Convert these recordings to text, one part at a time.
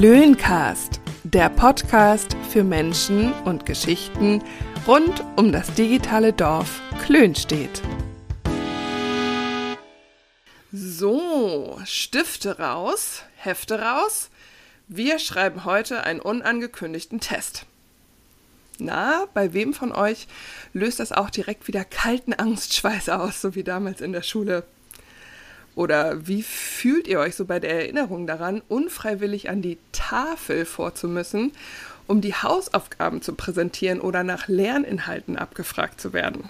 Klöncast, der Podcast für Menschen und Geschichten rund um das digitale Dorf Klönstedt. So, Stifte raus, Hefte raus. Wir schreiben heute einen unangekündigten Test. Na, bei wem von euch löst das auch direkt wieder kalten Angstschweiß aus, so wie damals in der Schule? Oder wie fühlt ihr euch so bei der Erinnerung daran, unfreiwillig an die Tafel vorzumüssen, um die Hausaufgaben zu präsentieren oder nach Lerninhalten abgefragt zu werden?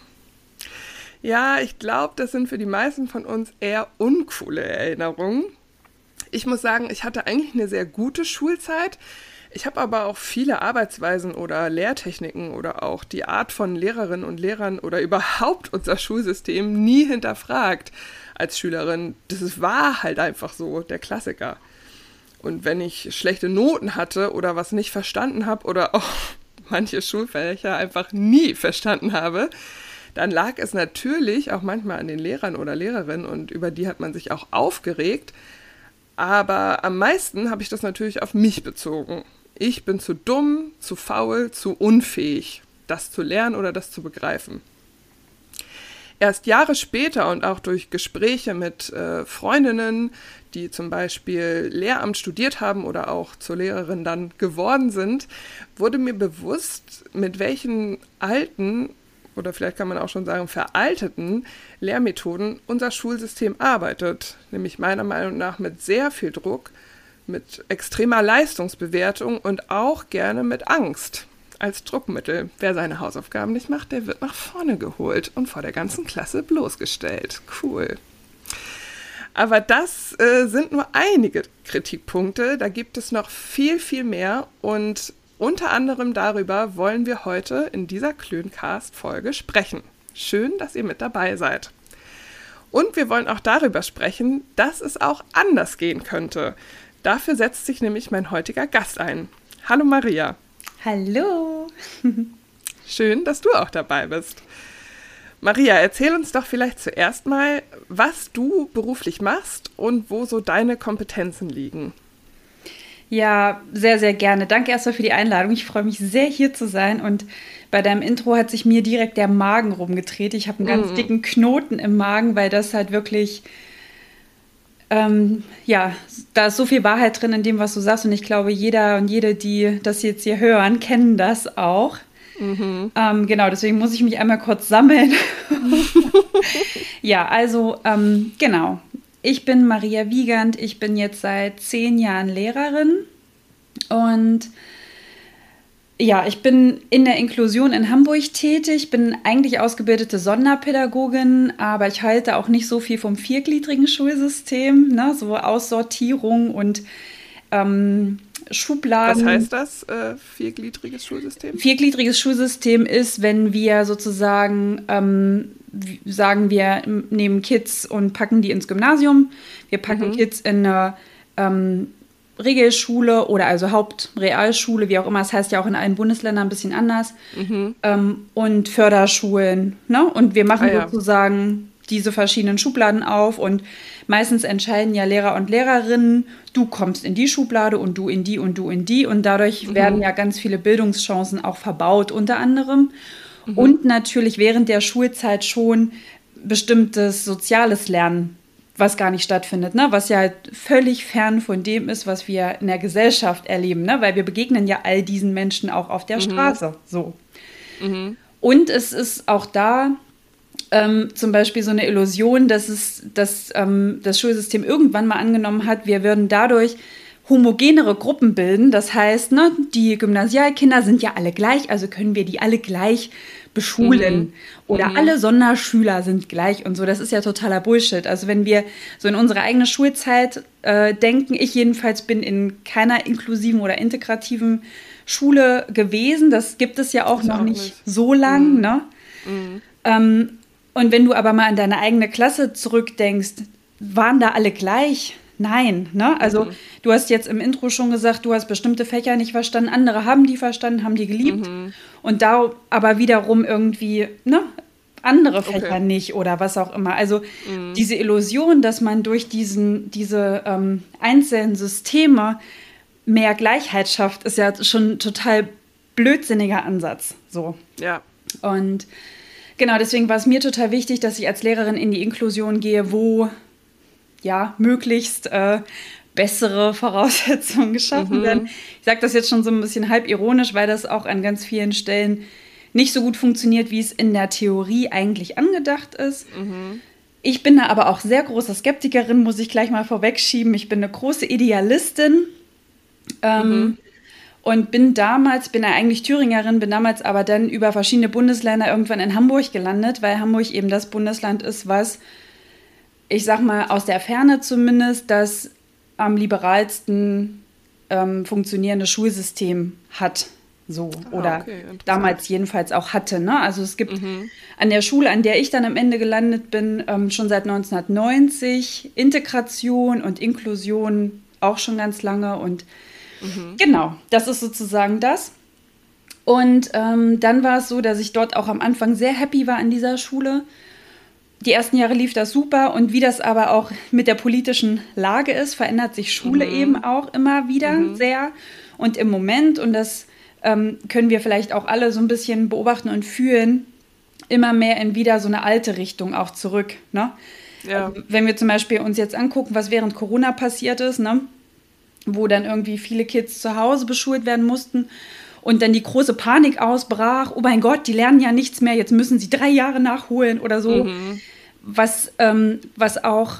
Ja, ich glaube, das sind für die meisten von uns eher uncoole Erinnerungen. Ich muss sagen, ich hatte eigentlich eine sehr gute Schulzeit. Ich habe aber auch viele Arbeitsweisen oder Lehrtechniken oder auch die Art von Lehrerinnen und Lehrern oder überhaupt unser Schulsystem nie hinterfragt als Schülerin. Das war halt einfach so, der Klassiker. Und wenn ich schlechte Noten hatte oder was nicht verstanden habe oder auch manche Schulfächer einfach nie verstanden habe, dann lag es natürlich auch manchmal an den Lehrern oder Lehrerinnen und über die hat man sich auch aufgeregt. Aber am meisten habe ich das natürlich auf mich bezogen. Ich bin zu dumm, zu faul, zu unfähig, das zu lernen oder das zu begreifen. Erst Jahre später und auch durch Gespräche mit äh, Freundinnen, die zum Beispiel Lehramt studiert haben oder auch zur Lehrerin dann geworden sind, wurde mir bewusst, mit welchen alten oder vielleicht kann man auch schon sagen veralteten Lehrmethoden unser Schulsystem arbeitet. Nämlich meiner Meinung nach mit sehr viel Druck, mit extremer Leistungsbewertung und auch gerne mit Angst als Druckmittel. Wer seine Hausaufgaben nicht macht, der wird nach vorne geholt und vor der ganzen Klasse bloßgestellt. Cool. Aber das äh, sind nur einige Kritikpunkte. Da gibt es noch viel, viel mehr. Und unter anderem darüber wollen wir heute in dieser Klöncast-Folge sprechen. Schön, dass ihr mit dabei seid. Und wir wollen auch darüber sprechen, dass es auch anders gehen könnte. Dafür setzt sich nämlich mein heutiger Gast ein. Hallo Maria. Hallo. Schön, dass du auch dabei bist. Maria, erzähl uns doch vielleicht zuerst mal, was du beruflich machst und wo so deine Kompetenzen liegen. Ja, sehr, sehr gerne. Danke erstmal für die Einladung. Ich freue mich sehr, hier zu sein. Und bei deinem Intro hat sich mir direkt der Magen rumgedreht. Ich habe einen ganz mm. dicken Knoten im Magen, weil das halt wirklich ähm, ja, da ist so viel Wahrheit drin in dem, was du sagst. Und ich glaube, jeder und jede, die das jetzt hier hören, kennen das auch. Mhm. Ähm, genau, deswegen muss ich mich einmal kurz sammeln. ja, also ähm, genau. Ich bin Maria Wiegand. Ich bin jetzt seit zehn Jahren Lehrerin und ja, ich bin in der Inklusion in Hamburg tätig, bin eigentlich ausgebildete Sonderpädagogin, aber ich halte auch nicht so viel vom viergliedrigen Schulsystem, ne? so Aussortierung und ähm, Schubladen. Was heißt das, äh, viergliedriges Schulsystem? Viergliedriges Schulsystem ist, wenn wir sozusagen ähm, sagen, wir nehmen Kids und packen die ins Gymnasium, wir packen mhm. Kids in eine ähm, Regelschule oder also Hauptrealschule, wie auch immer, das heißt ja auch in allen Bundesländern ein bisschen anders, mhm. ähm, und Förderschulen. Ne? Und wir machen ah, ja. sozusagen diese verschiedenen Schubladen auf und meistens entscheiden ja Lehrer und Lehrerinnen, du kommst in die Schublade und du in die und du in die und dadurch mhm. werden ja ganz viele Bildungschancen auch verbaut unter anderem. Mhm. Und natürlich während der Schulzeit schon bestimmtes soziales Lernen was gar nicht stattfindet, ne? was ja halt völlig fern von dem ist, was wir in der Gesellschaft erleben, ne? weil wir begegnen ja all diesen Menschen auch auf der mhm. Straße. So. Mhm. Und es ist auch da ähm, zum Beispiel so eine Illusion, dass es dass, ähm, das Schulsystem irgendwann mal angenommen hat, wir würden dadurch homogenere Gruppen bilden. Das heißt, ne, die Gymnasialkinder sind ja alle gleich, also können wir die alle gleich beschulen. Mhm. Oder mhm. alle Sonderschüler sind gleich und so. Das ist ja totaler Bullshit. Also wenn wir so in unsere eigene Schulzeit äh, denken, ich jedenfalls bin in keiner inklusiven oder integrativen Schule gewesen. Das gibt es ja auch noch auch nicht, nicht, so lang. Mhm. Ne? Mhm. Ähm, und wenn du aber mal an deine eigene Klasse zurückdenkst, waren da alle gleich? Nein, ne? Also mhm. du hast jetzt im Intro schon gesagt, du hast bestimmte Fächer nicht verstanden, andere haben die verstanden, haben die geliebt mhm. und da aber wiederum irgendwie, ne? Andere Fächer okay. nicht oder was auch immer. Also mhm. diese Illusion, dass man durch diesen, diese ähm, einzelnen Systeme mehr Gleichheit schafft, ist ja schon ein total blödsinniger Ansatz. So. Ja. Und genau, deswegen war es mir total wichtig, dass ich als Lehrerin in die Inklusion gehe, wo ja möglichst äh, bessere Voraussetzungen geschaffen mhm. werden. Ich sage das jetzt schon so ein bisschen halb ironisch, weil das auch an ganz vielen Stellen nicht so gut funktioniert, wie es in der Theorie eigentlich angedacht ist. Mhm. Ich bin da aber auch sehr große Skeptikerin, muss ich gleich mal vorwegschieben. Ich bin eine große Idealistin. Ähm, mhm. Und bin damals, bin ja eigentlich Thüringerin, bin damals aber dann über verschiedene Bundesländer irgendwann in Hamburg gelandet, weil Hamburg eben das Bundesland ist, was, ich sag mal, aus der Ferne zumindest, das am liberalsten ähm, funktionierende Schulsystem hat. So, ah, oder okay, damals jedenfalls auch hatte. Ne? Also es gibt mhm. an der Schule, an der ich dann am Ende gelandet bin, ähm, schon seit 1990 Integration und Inklusion auch schon ganz lange. Und mhm. genau, das ist sozusagen das. Und ähm, dann war es so, dass ich dort auch am Anfang sehr happy war an dieser Schule. Die ersten Jahre lief das super und wie das aber auch mit der politischen Lage ist, verändert sich Schule mhm. eben auch immer wieder mhm. sehr. Und im Moment, und das ähm, können wir vielleicht auch alle so ein bisschen beobachten und fühlen, immer mehr in wieder so eine alte Richtung auch zurück. Ne? Ja. Ähm, wenn wir zum Beispiel uns jetzt angucken, was während Corona passiert ist, ne? wo dann irgendwie viele Kids zu Hause beschult werden mussten und dann die große Panik ausbrach, oh mein Gott, die lernen ja nichts mehr, jetzt müssen sie drei Jahre nachholen oder so, mhm. was, ähm, was auch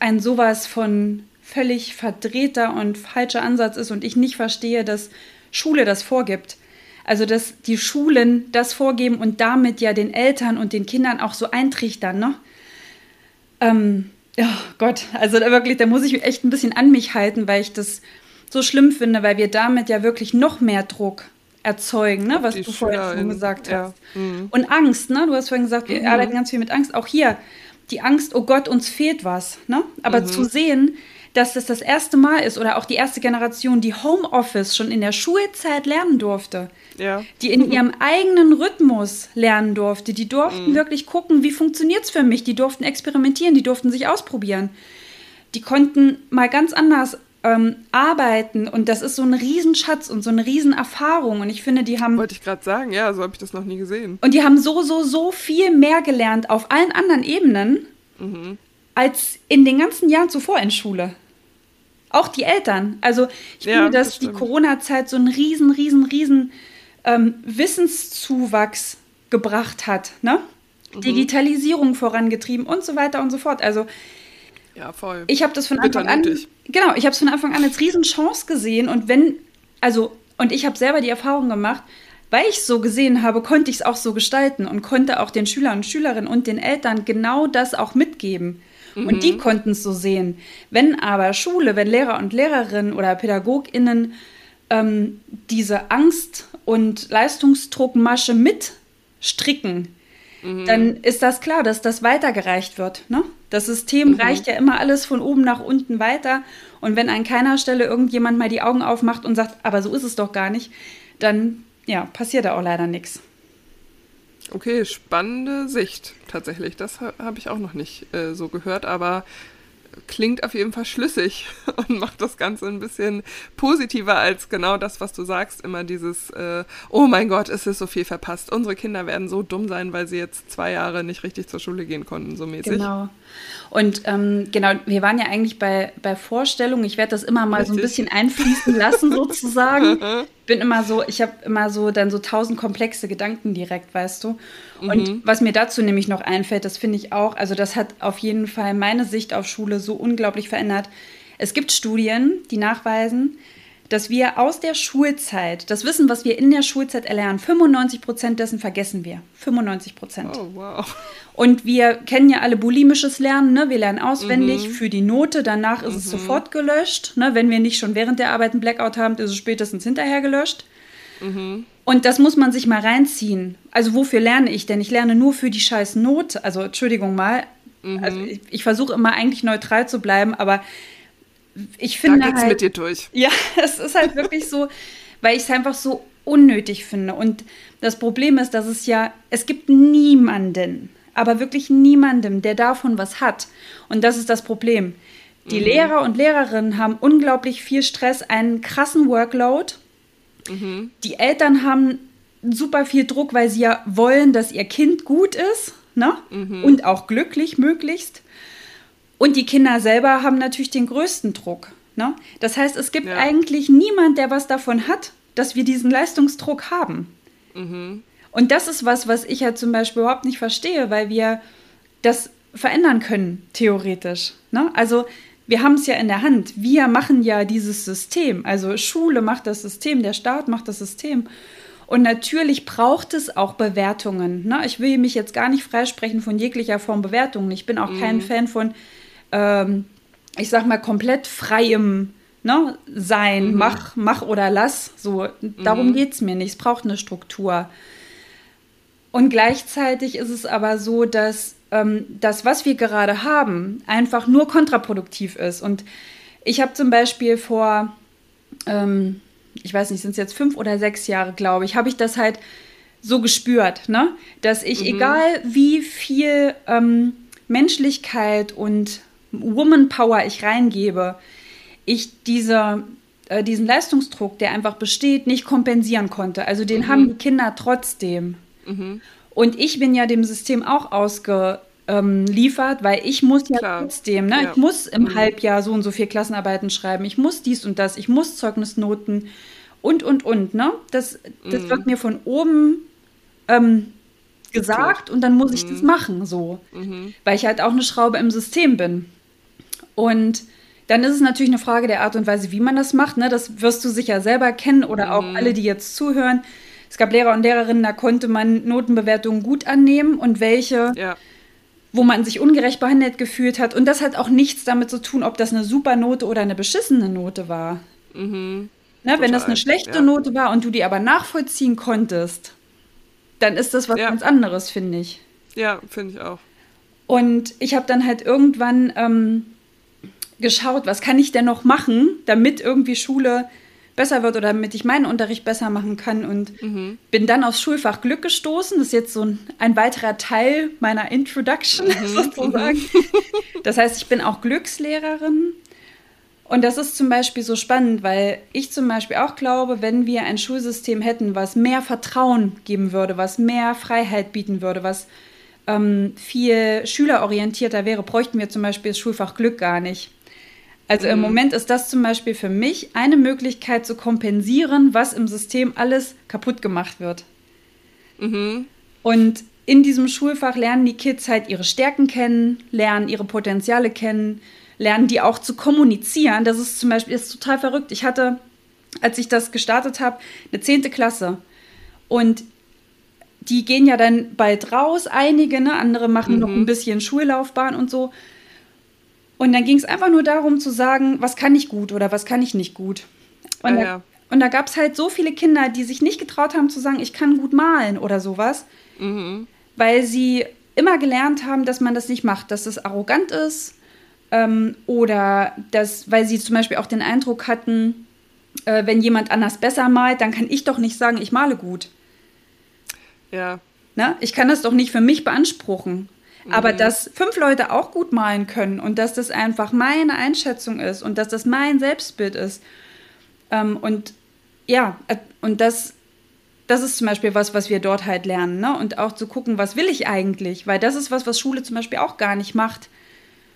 ein sowas von völlig verdrehter und falscher Ansatz ist und ich nicht verstehe, dass Schule das vorgibt. Also, dass die Schulen das vorgeben und damit ja den Eltern und den Kindern auch so eintrichtern, ne? Ähm, oh Gott, also da wirklich, da muss ich echt ein bisschen an mich halten, weil ich das so schlimm finde, weil wir damit ja wirklich noch mehr Druck erzeugen, ne, was du vorhin schon gesagt ja. hast. Mhm. Und Angst, ne? Du hast vorhin gesagt, wir mhm. arbeiten ganz viel mit Angst. Auch hier, die Angst, oh Gott, uns fehlt was, ne? Aber mhm. zu sehen, dass das das erste Mal ist oder auch die erste Generation, die Homeoffice schon in der Schulzeit lernen durfte. Ja. Die in ihrem eigenen Rhythmus lernen durfte. Die durften mhm. wirklich gucken, wie funktioniert es für mich. Die durften experimentieren, die durften sich ausprobieren. Die konnten mal ganz anders ähm, arbeiten und das ist so ein Riesenschatz und so eine Riesenerfahrung und ich finde, die haben... Wollte ich gerade sagen, ja, so habe ich das noch nie gesehen. Und die haben so, so, so viel mehr gelernt auf allen anderen Ebenen mhm. als in den ganzen Jahren zuvor in Schule. Auch die Eltern. Also ich ja, finde, dass das die Corona-Zeit so einen riesen, riesen, riesen ähm, Wissenszuwachs gebracht hat. Ne? Mhm. Digitalisierung vorangetrieben und so weiter und so fort. Also ja, voll. Ich habe das von Anfang an. Genau, ich habe es von Anfang an als Riesenchance gesehen. Und wenn, also, und ich habe selber die Erfahrung gemacht, weil ich es so gesehen habe, konnte ich es auch so gestalten und konnte auch den Schülern und Schülerinnen und den Eltern genau das auch mitgeben. Mhm. Und die mhm. konnten es so sehen. Wenn aber Schule, wenn Lehrer und Lehrerinnen oder PädagogInnen ähm, diese Angst- und Leistungsdruckmasche mitstricken, mhm. dann ist das klar, dass das weitergereicht wird. Ne? Das System mhm. reicht ja immer alles von oben nach unten weiter. Und wenn an keiner Stelle irgendjemand mal die Augen aufmacht und sagt, aber so ist es doch gar nicht, dann ja, passiert da auch leider nichts. Okay, spannende Sicht tatsächlich. Das habe ich auch noch nicht äh, so gehört, aber klingt auf jeden Fall schlüssig und macht das Ganze ein bisschen positiver als genau das, was du sagst. Immer dieses, äh, oh mein Gott, es ist so viel verpasst. Unsere Kinder werden so dumm sein, weil sie jetzt zwei Jahre nicht richtig zur Schule gehen konnten, so mäßig. Genau. Und ähm, genau, wir waren ja eigentlich bei, bei Vorstellungen. Ich werde das immer mal richtig. so ein bisschen einfließen lassen, sozusagen. bin immer so, ich habe immer so dann so tausend komplexe Gedanken direkt, weißt du. Und mhm. was mir dazu nämlich noch einfällt, das finde ich auch, also das hat auf jeden Fall meine Sicht auf Schule so unglaublich verändert. Es gibt Studien, die nachweisen, dass wir aus der Schulzeit, das Wissen, was wir in der Schulzeit erlernen, 95 Prozent dessen vergessen wir. 95 Prozent. Oh, wow. Und wir kennen ja alle bulimisches Lernen, ne? wir lernen auswendig mhm. für die Note, danach ist mhm. es sofort gelöscht. Ne? Wenn wir nicht schon während der Arbeit einen Blackout haben, ist es spätestens hinterher gelöscht. Mhm. Und das muss man sich mal reinziehen. Also wofür lerne ich denn? Ich lerne nur für die scheiß Note. Also Entschuldigung mal. Also ich, ich versuche immer eigentlich neutral zu bleiben, aber ich finde da geht's halt, mit dir durch. Ja, es ist halt wirklich so, weil ich es einfach so unnötig finde. Und das Problem ist, dass es ja, es gibt niemanden, aber wirklich niemandem, der davon was hat. Und das ist das Problem. Die mhm. Lehrer und Lehrerinnen haben unglaublich viel Stress, einen krassen Workload. Mhm. Die Eltern haben super viel Druck, weil sie ja wollen, dass ihr Kind gut ist ne? Mhm. und auch glücklich möglichst. Und die Kinder selber haben natürlich den größten Druck. Ne? Das heißt, es gibt ja. eigentlich niemand, der was davon hat, dass wir diesen Leistungsdruck haben. Mhm. Und das ist was, was ich ja zum Beispiel überhaupt nicht verstehe, weil wir das verändern können, theoretisch. Ne? Also wir haben es ja in der Hand. Wir machen ja dieses System. Also Schule macht das System, der Staat macht das System. Und natürlich braucht es auch Bewertungen. Ne? Ich will mich jetzt gar nicht freisprechen von jeglicher Form Bewertungen. Ich bin auch mhm. kein Fan von, ähm, ich sag mal, komplett freiem ne? Sein, mhm. mach, mach oder lass. So, darum mhm. geht es mir nicht. Es braucht eine Struktur. Und gleichzeitig ist es aber so, dass ähm, das, was wir gerade haben, einfach nur kontraproduktiv ist. Und ich habe zum Beispiel vor, ähm, ich weiß nicht, sind es jetzt fünf oder sechs Jahre, glaube ich, habe ich das halt so gespürt, ne? dass ich, mhm. egal wie viel ähm, Menschlichkeit und Woman Power ich reingebe, ich diese, äh, diesen Leistungsdruck, der einfach besteht, nicht kompensieren konnte. Also den mhm. haben die Kinder trotzdem. Mhm. Und ich bin ja dem System auch ausgeliefert, ähm, weil ich muss ja Klar. trotzdem, ne? Ja. ich muss im mhm. Halbjahr so und so viel Klassenarbeiten schreiben, ich muss dies und das, ich muss Zeugnisnoten und, und, und. Ne? Das, das mhm. wird mir von oben ähm, gesagt und dann muss ich das mhm. machen, so. Mhm. Weil ich halt auch eine Schraube im System bin. Und dann ist es natürlich eine Frage der Art und Weise, wie man das macht. Ne? Das wirst du sicher selber kennen oder auch alle, die jetzt zuhören es gab Lehrer und Lehrerinnen, da konnte man Notenbewertungen gut annehmen und welche, ja. wo man sich ungerecht behandelt gefühlt hat. Und das hat auch nichts damit zu tun, ob das eine super Note oder eine beschissene Note war. Mhm. Ne, wenn das eine schlechte ja. Note war und du die aber nachvollziehen konntest, dann ist das was ja. ganz anderes, finde ich. Ja, finde ich auch. Und ich habe dann halt irgendwann ähm, geschaut, was kann ich denn noch machen, damit irgendwie Schule besser wird oder damit ich meinen Unterricht besser machen kann und mhm. bin dann aufs Schulfach Glück gestoßen. Das ist jetzt so ein, ein weiterer Teil meiner Introduction mhm. sozusagen. Das heißt, ich bin auch Glückslehrerin. Und das ist zum Beispiel so spannend, weil ich zum Beispiel auch glaube, wenn wir ein Schulsystem hätten, was mehr Vertrauen geben würde, was mehr Freiheit bieten würde, was ähm, viel schülerorientierter wäre, bräuchten wir zum Beispiel das Schulfach Glück gar nicht. Also im mhm. Moment ist das zum Beispiel für mich eine Möglichkeit zu kompensieren, was im System alles kaputt gemacht wird. Mhm. Und in diesem Schulfach lernen die Kids halt ihre Stärken kennen, lernen ihre Potenziale kennen, lernen die auch zu kommunizieren. Das ist zum Beispiel ist total verrückt. Ich hatte, als ich das gestartet habe, eine zehnte Klasse. Und die gehen ja dann bald raus, einige, ne? andere machen mhm. noch ein bisschen Schullaufbahn und so. Und dann ging es einfach nur darum zu sagen, was kann ich gut oder was kann ich nicht gut. Und ah, da, da gab es halt so viele Kinder, die sich nicht getraut haben zu sagen, ich kann gut malen oder sowas, mhm. weil sie immer gelernt haben, dass man das nicht macht, dass es arrogant ist ähm, oder dass, weil sie zum Beispiel auch den Eindruck hatten, äh, wenn jemand anders besser malt, dann kann ich doch nicht sagen, ich male gut. Ja. Na, ich kann das doch nicht für mich beanspruchen. Aber mhm. dass fünf Leute auch gut malen können und dass das einfach meine Einschätzung ist und dass das mein Selbstbild ist. Ähm, und ja, äh, und das, das ist zum Beispiel was, was wir dort halt lernen. Ne? Und auch zu gucken, was will ich eigentlich? Weil das ist was, was Schule zum Beispiel auch gar nicht macht.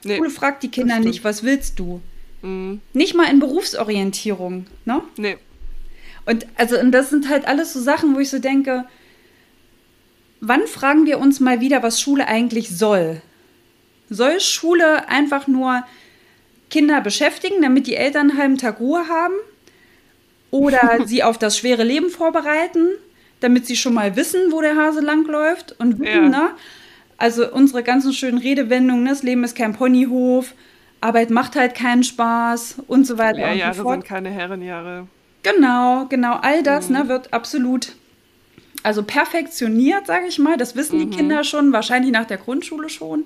Nee, Schule fragt die Kinder nicht, was willst du? Mhm. Nicht mal in Berufsorientierung. Ne? Nee. Und also, und das sind halt alles so Sachen, wo ich so denke, Wann fragen wir uns mal wieder, was Schule eigentlich soll? Soll Schule einfach nur Kinder beschäftigen, damit die Eltern einen halben Tag Ruhe haben? Oder sie auf das schwere Leben vorbereiten, damit sie schon mal wissen, wo der Hase langläuft und wissen, ja. ne? Also unsere ganzen schönen Redewendungen, ne? das Leben ist kein Ponyhof, Arbeit macht halt keinen Spaß und so weiter. Lehrjahre und so fort. sind keine Herrenjahre. Genau, genau, all das ne, mhm. ne, wird absolut also perfektioniert, sage ich mal. Das wissen mhm. die Kinder schon, wahrscheinlich nach der Grundschule schon.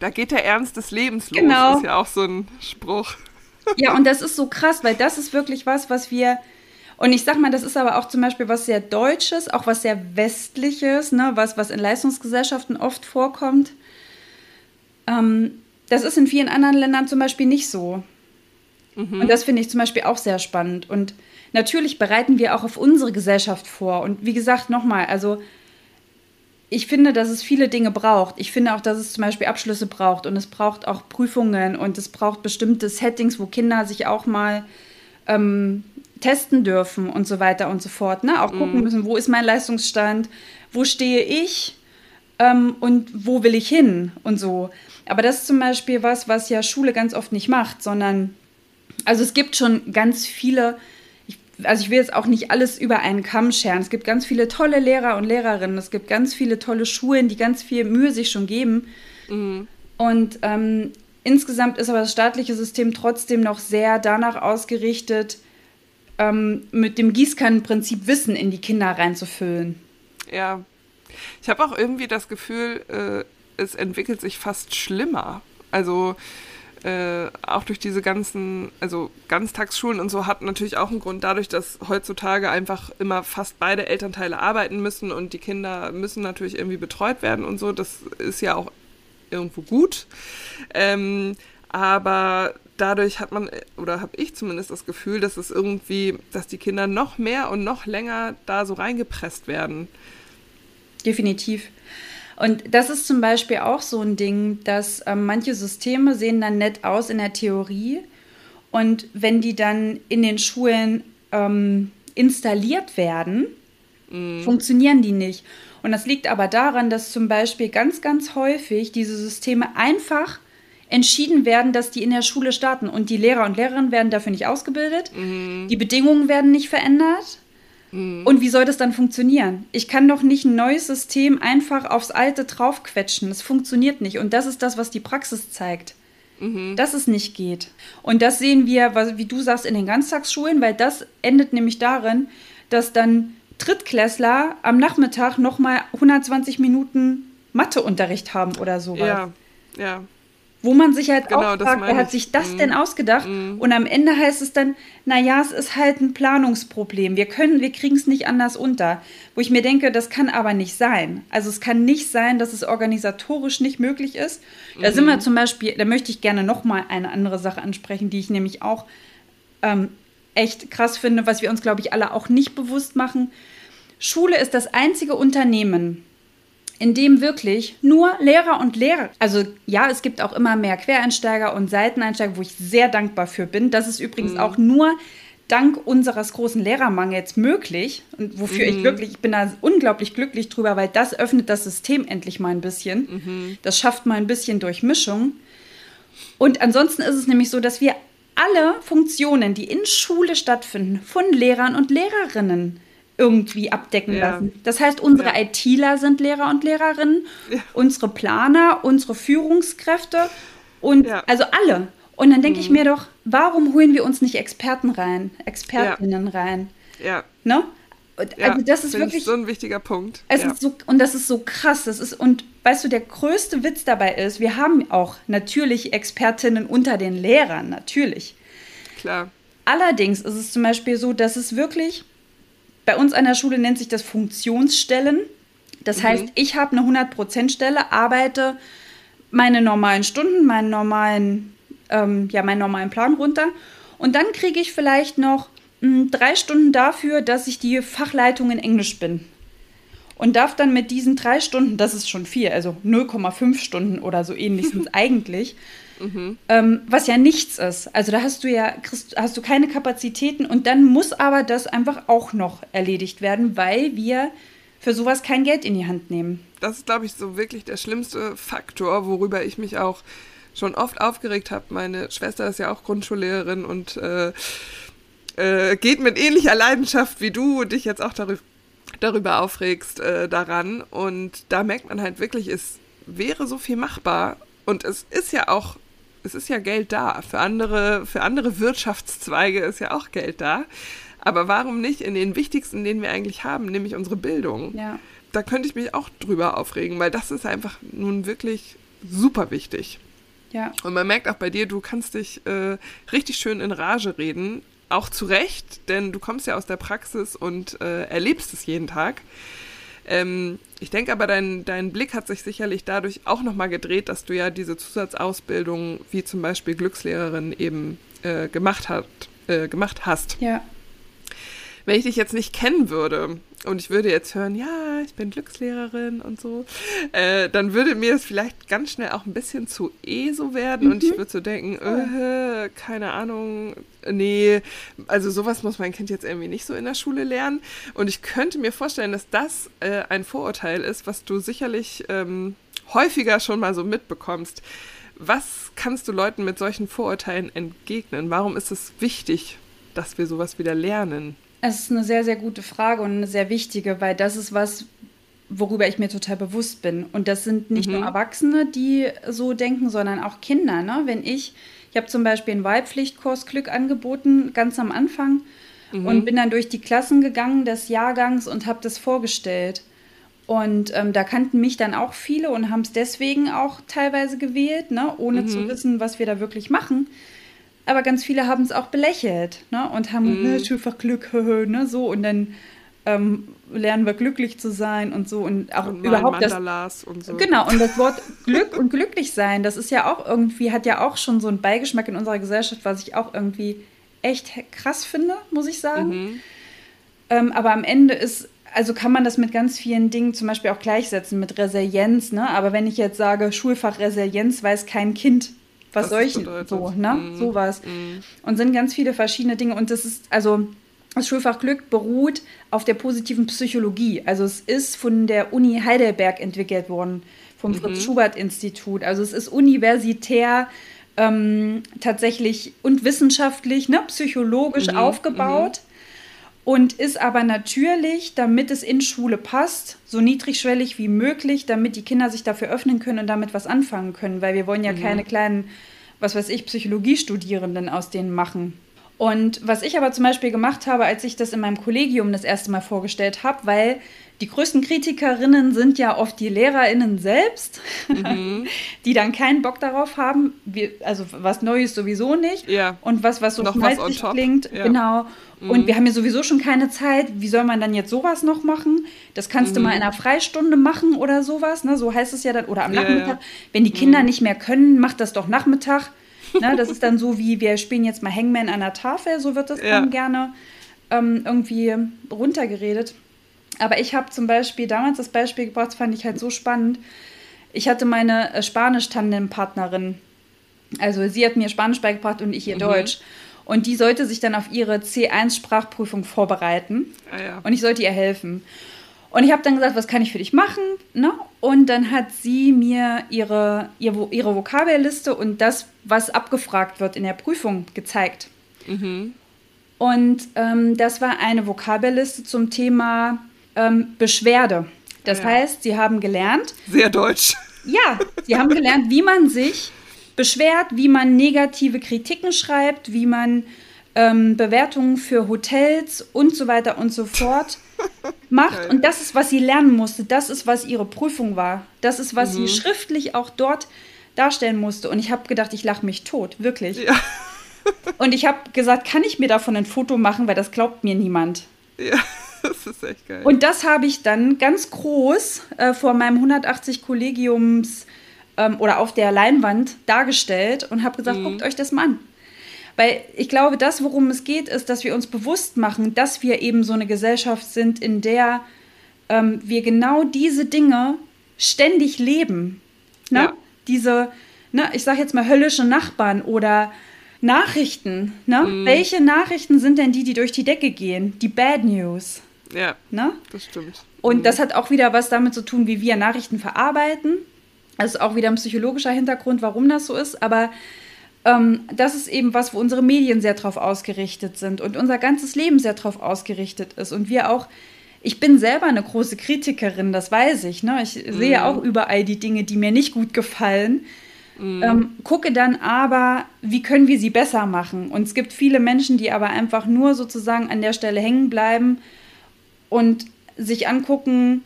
Da geht der Ernst des Lebens los, genau. ist ja auch so ein Spruch. Ja, und das ist so krass, weil das ist wirklich was, was wir. Und ich sag mal, das ist aber auch zum Beispiel was sehr Deutsches, auch was sehr Westliches, ne? was, was in Leistungsgesellschaften oft vorkommt. Ähm, das ist in vielen anderen Ländern zum Beispiel nicht so. Mhm. Und das finde ich zum Beispiel auch sehr spannend. Und natürlich bereiten wir auch auf unsere Gesellschaft vor. Und wie gesagt, nochmal, also ich finde, dass es viele Dinge braucht. Ich finde auch, dass es zum Beispiel Abschlüsse braucht und es braucht auch Prüfungen und es braucht bestimmte Settings, wo Kinder sich auch mal ähm, testen dürfen und so weiter und so fort. Ne? Auch gucken mhm. müssen, wo ist mein Leistungsstand, wo stehe ich ähm, und wo will ich hin und so. Aber das ist zum Beispiel was, was ja Schule ganz oft nicht macht, sondern also es gibt schon ganz viele also ich will jetzt auch nicht alles über einen Kamm scheren. Es gibt ganz viele tolle Lehrer und Lehrerinnen. Es gibt ganz viele tolle Schulen, die ganz viel Mühe sich schon geben. Mhm. Und ähm, insgesamt ist aber das staatliche System trotzdem noch sehr danach ausgerichtet, ähm, mit dem Gießkannenprinzip Wissen in die Kinder reinzufüllen. Ja, ich habe auch irgendwie das Gefühl, äh, es entwickelt sich fast schlimmer. Also äh, auch durch diese ganzen, also Ganztagsschulen und so hat natürlich auch einen Grund dadurch, dass heutzutage einfach immer fast beide Elternteile arbeiten müssen und die Kinder müssen natürlich irgendwie betreut werden und so. Das ist ja auch irgendwo gut. Ähm, aber dadurch hat man, oder habe ich zumindest das Gefühl, dass es irgendwie, dass die Kinder noch mehr und noch länger da so reingepresst werden. Definitiv. Und das ist zum Beispiel auch so ein Ding, dass ähm, manche Systeme sehen dann nett aus in der Theorie und wenn die dann in den Schulen ähm, installiert werden, mm. funktionieren die nicht. Und das liegt aber daran, dass zum Beispiel ganz, ganz häufig diese Systeme einfach entschieden werden, dass die in der Schule starten. Und die Lehrer und Lehrerinnen werden dafür nicht ausgebildet. Mhm. Die Bedingungen werden nicht verändert. Mhm. Und wie soll das dann funktionieren? Ich kann doch nicht ein neues System einfach aufs alte draufquetschen. Das funktioniert nicht. Und das ist das, was die Praxis zeigt. Mhm. Dass es nicht geht. Und das sehen wir, wie du sagst, in den Ganztagsschulen, weil das endet nämlich darin, dass dann Drittklässler am Nachmittag nochmal 120 Minuten Matheunterricht haben oder sowas. Ja, ja. Wo man sich halt genau, auch fragt, wer hat sich das mm. denn ausgedacht? Mm. Und am Ende heißt es dann, naja, es ist halt ein Planungsproblem. Wir können, wir kriegen es nicht anders unter. Wo ich mir denke, das kann aber nicht sein. Also es kann nicht sein, dass es organisatorisch nicht möglich ist. Da sind wir mhm. zum Beispiel, da möchte ich gerne nochmal eine andere Sache ansprechen, die ich nämlich auch ähm, echt krass finde, was wir uns, glaube ich, alle auch nicht bewusst machen. Schule ist das einzige Unternehmen, in dem wirklich nur Lehrer und Lehrer, also ja, es gibt auch immer mehr Quereinsteiger und Seiteneinsteiger, wo ich sehr dankbar für bin. Das ist übrigens mhm. auch nur dank unseres großen Lehrermangels möglich und wofür mhm. ich wirklich, ich bin da unglaublich glücklich drüber, weil das öffnet das System endlich mal ein bisschen. Mhm. Das schafft mal ein bisschen Durchmischung. Und ansonsten ist es nämlich so, dass wir alle Funktionen, die in Schule stattfinden, von Lehrern und Lehrerinnen irgendwie abdecken ja. lassen. Das heißt, unsere ja. ITler sind Lehrer und Lehrerinnen, ja. unsere Planer, unsere Führungskräfte und also alle. Und dann denke mhm. ich mir doch, warum holen wir uns nicht Experten rein, Expertinnen rein? Ja. Ne? Also das ist wirklich so ein wichtiger Punkt. Es ist so, und das ist so krass. Das ist, und weißt du, der größte Witz dabei ist, wir haben auch natürlich Expertinnen unter den Lehrern, natürlich. Klar. Allerdings ist es zum Beispiel so, dass es wirklich bei uns an der Schule nennt sich das Funktionsstellen. Das mhm. heißt, ich habe eine 100%-Stelle, arbeite meine normalen Stunden, meinen normalen, ähm, ja, meinen normalen Plan runter. Und dann kriege ich vielleicht noch mh, hm, drei Stunden dafür, dass ich die Fachleitung in Englisch bin. Und darf dann mit diesen drei Stunden, das ist schon viel, also 0,5 Stunden oder so ähnlich sind eigentlich, Mhm. Ähm, was ja nichts ist. Also da hast du ja kriegst, hast du keine Kapazitäten und dann muss aber das einfach auch noch erledigt werden, weil wir für sowas kein Geld in die Hand nehmen. Das ist, glaube ich, so wirklich der schlimmste Faktor, worüber ich mich auch schon oft aufgeregt habe. Meine Schwester ist ja auch Grundschullehrerin und äh, äh, geht mit ähnlicher Leidenschaft wie du dich jetzt auch darüber, darüber aufregst äh, daran. Und da merkt man halt wirklich, es wäre so viel machbar. Und es ist ja auch es ist ja Geld da. Für andere, für andere Wirtschaftszweige ist ja auch Geld da. Aber warum nicht in den wichtigsten, den wir eigentlich haben, nämlich unsere Bildung? Ja. Da könnte ich mich auch drüber aufregen, weil das ist einfach nun wirklich super wichtig. Ja. Und man merkt auch bei dir, du kannst dich äh, richtig schön in Rage reden, auch zu Recht, denn du kommst ja aus der Praxis und äh, erlebst es jeden Tag. Ähm, ich denke aber, dein, dein Blick hat sich sicherlich dadurch auch nochmal gedreht, dass du ja diese Zusatzausbildung wie zum Beispiel Glückslehrerin eben äh, gemacht, hat, äh, gemacht hast. Ja. Wenn ich dich jetzt nicht kennen würde und ich würde jetzt hören, ja, ich bin Glückslehrerin und so, äh, dann würde mir es vielleicht ganz schnell auch ein bisschen zu eh so werden mhm. und ich mhm. würde so denken, äh, keine Ahnung, nee, also sowas muss mein Kind jetzt irgendwie nicht so in der Schule lernen. Und ich könnte mir vorstellen, dass das äh, ein Vorurteil ist, was du sicherlich ähm, häufiger schon mal so mitbekommst. Was kannst du Leuten mit solchen Vorurteilen entgegnen? Warum ist es wichtig, dass wir sowas wieder lernen? Es ist eine sehr, sehr gute Frage und eine sehr wichtige, weil das ist was, worüber ich mir total bewusst bin. Und das sind nicht mhm. nur Erwachsene, die so denken, sondern auch Kinder. Ne? Wenn ich, ich habe zum Beispiel einen Wahlpflichtkurs Glück angeboten, ganz am Anfang, mhm. und bin dann durch die Klassen gegangen des Jahrgangs und habe das vorgestellt. Und ähm, da kannten mich dann auch viele und haben es deswegen auch teilweise gewählt, ne? ohne mhm. zu wissen, was wir da wirklich machen aber ganz viele haben es auch belächelt ne? und haben, mm. ne, einfach Glück, ne, so und dann ähm, lernen wir glücklich zu sein und so und auch und überhaupt das und so. genau und das Wort Glück und glücklich sein, das ist ja auch irgendwie hat ja auch schon so einen Beigeschmack in unserer Gesellschaft, was ich auch irgendwie echt krass finde, muss ich sagen. Mhm. Ähm, aber am Ende ist also kann man das mit ganz vielen Dingen zum Beispiel auch gleichsetzen mit Resilienz, ne? Aber wenn ich jetzt sage Schulfach Resilienz, weiß kein Kind, was soll ich so, ne? Mm, Sowas. Mm. Und sind ganz viele verschiedene Dinge. Und das ist, also das Schulfach Glück beruht auf der positiven Psychologie. Also es ist von der Uni Heidelberg entwickelt worden, vom mhm. Fritz-Schubert-Institut. Also es ist universitär ähm, tatsächlich und wissenschaftlich, ne, psychologisch mhm. aufgebaut. Mhm. Und ist aber natürlich, damit es in Schule passt, so niedrigschwellig wie möglich, damit die Kinder sich dafür öffnen können und damit was anfangen können. Weil wir wollen ja mhm. keine kleinen was weiß ich, Psychologiestudierenden aus denen machen. Und was ich aber zum Beispiel gemacht habe, als ich das in meinem Kollegium das erste Mal vorgestellt habe, weil die größten Kritikerinnen sind ja oft die LehrerInnen selbst, mhm. die dann keinen Bock darauf haben, wie, also was Neues sowieso nicht ja. und was, was so schmalzig klingt. Ja. Genau. Mhm. Und wir haben ja sowieso schon keine Zeit. Wie soll man dann jetzt sowas noch machen? Das kannst mhm. du mal in einer Freistunde machen oder sowas. Ne? So heißt es ja dann. Oder am ja, Nachmittag. Wenn die Kinder mhm. nicht mehr können, macht das doch Nachmittag. Ne? Das ist dann so wie, wir spielen jetzt mal Hangman an der Tafel. So wird das dann gerne ähm, irgendwie runtergeredet. Aber ich habe zum Beispiel damals das Beispiel gebracht, fand ich halt so spannend. Ich hatte meine äh, Spanisch-Tandem-Partnerin. Also sie hat mir Spanisch beigebracht und ich ihr mhm. Deutsch. Und die sollte sich dann auf ihre C1-Sprachprüfung vorbereiten. Ah, ja. Und ich sollte ihr helfen. Und ich habe dann gesagt, was kann ich für dich machen? Ne? Und dann hat sie mir ihre, ihre, ihre Vokabelliste und das, was abgefragt wird in der Prüfung, gezeigt. Mhm. Und ähm, das war eine Vokabelliste zum Thema ähm, Beschwerde. Das ja. heißt, sie haben gelernt. Sehr deutsch. Ja, sie haben gelernt, wie man sich beschwert, wie man negative Kritiken schreibt, wie man ähm, Bewertungen für Hotels und so weiter und so fort macht. Geil. Und das ist, was sie lernen musste. Das ist, was ihre Prüfung war. Das ist, was mhm. sie schriftlich auch dort darstellen musste. Und ich habe gedacht, ich lache mich tot, wirklich. Ja. und ich habe gesagt, kann ich mir davon ein Foto machen, weil das glaubt mir niemand. Ja. Das ist echt geil. Und das habe ich dann ganz groß äh, vor meinem 180 Kollegiums ähm, oder auf der Leinwand dargestellt und habe gesagt, mhm. guckt euch das mal an. Weil ich glaube, das, worum es geht, ist, dass wir uns bewusst machen, dass wir eben so eine Gesellschaft sind, in der ähm, wir genau diese Dinge ständig leben. Ne? Ja. Diese, ne, ich sage jetzt mal höllische Nachbarn oder Nachrichten. Ne? Mhm. Welche Nachrichten sind denn die, die durch die Decke gehen? Die Bad News. Ja, ne? das stimmt. Und mhm. das hat auch wieder was damit zu tun, wie wir Nachrichten verarbeiten. Das ist auch wieder ein psychologischer Hintergrund, warum das so ist. Aber ähm, das ist eben was, wo unsere Medien sehr drauf ausgerichtet sind und unser ganzes Leben sehr drauf ausgerichtet ist. Und wir auch, ich bin selber eine große Kritikerin, das weiß ich. Ne? Ich mhm. sehe auch überall die Dinge, die mir nicht gut gefallen. Mhm. Ähm, gucke dann aber, wie können wir sie besser machen. Und es gibt viele Menschen, die aber einfach nur sozusagen an der Stelle hängen bleiben und sich angucken,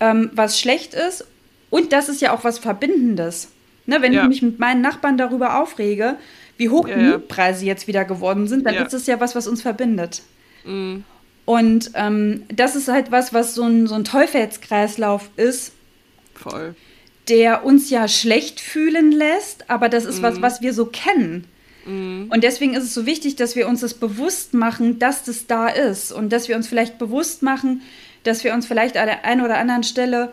ähm, was schlecht ist. Und das ist ja auch was Verbindendes. Ne, wenn ja. ich mich mit meinen Nachbarn darüber aufrege, wie hoch die Mietpreise jetzt wieder geworden sind, dann ist das ja was, was uns verbindet. Mhm. Und ähm, das ist halt was, was so ein, so ein Teufelskreislauf ist. Voll. Der uns ja schlecht fühlen lässt, aber das ist mm. was, mhm. was wir so kennen. Mm. Und deswegen ist es so wichtig, dass wir uns das bewusst machen, dass das da ist. Und dass wir uns vielleicht bewusst machen, dass wir uns vielleicht an der einen oder anderen Stelle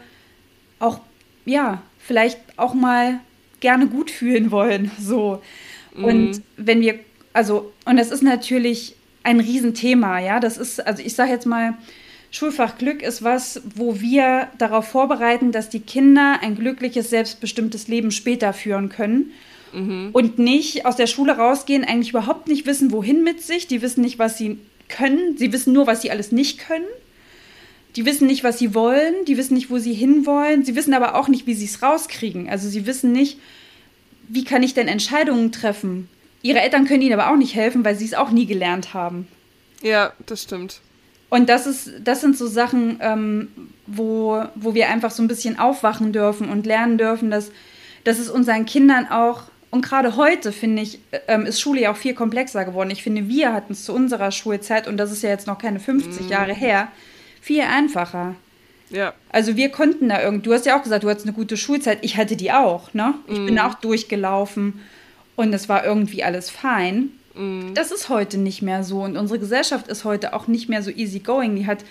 auch, ja, vielleicht auch mal gerne gut fühlen wollen. So. Mm. Und wenn wir, also, und das ist natürlich ein Riesenthema, ja. Das ist, also ich sage jetzt mal, Schulfach Glück ist was, wo wir darauf vorbereiten, dass die Kinder ein glückliches, selbstbestimmtes Leben später führen können. Mhm. Und nicht aus der Schule rausgehen, eigentlich überhaupt nicht wissen, wohin mit sich. Die wissen nicht, was sie können. Sie wissen nur, was sie alles nicht können. Die wissen nicht, was sie wollen. Die wissen nicht, wo sie hinwollen. Sie wissen aber auch nicht, wie sie es rauskriegen. Also sie wissen nicht, wie kann ich denn Entscheidungen treffen? Ihre Eltern können ihnen aber auch nicht helfen, weil sie es auch nie gelernt haben. Ja, das stimmt. Und das ist, das sind so Sachen, ähm, wo, wo wir einfach so ein bisschen aufwachen dürfen und lernen dürfen, dass, dass es unseren Kindern auch, und gerade heute, finde ich, ähm, ist Schule ja auch viel komplexer geworden. Ich finde, wir hatten es zu unserer Schulzeit, und das ist ja jetzt noch keine 50 mm. Jahre her, viel einfacher. Ja. Also wir konnten da irgendwie, du hast ja auch gesagt, du hattest eine gute Schulzeit, ich hatte die auch, ne? Ich mm. bin auch durchgelaufen und es war irgendwie alles fein. Mm. Das ist heute nicht mehr so und unsere Gesellschaft ist heute auch nicht mehr so easygoing. Die hat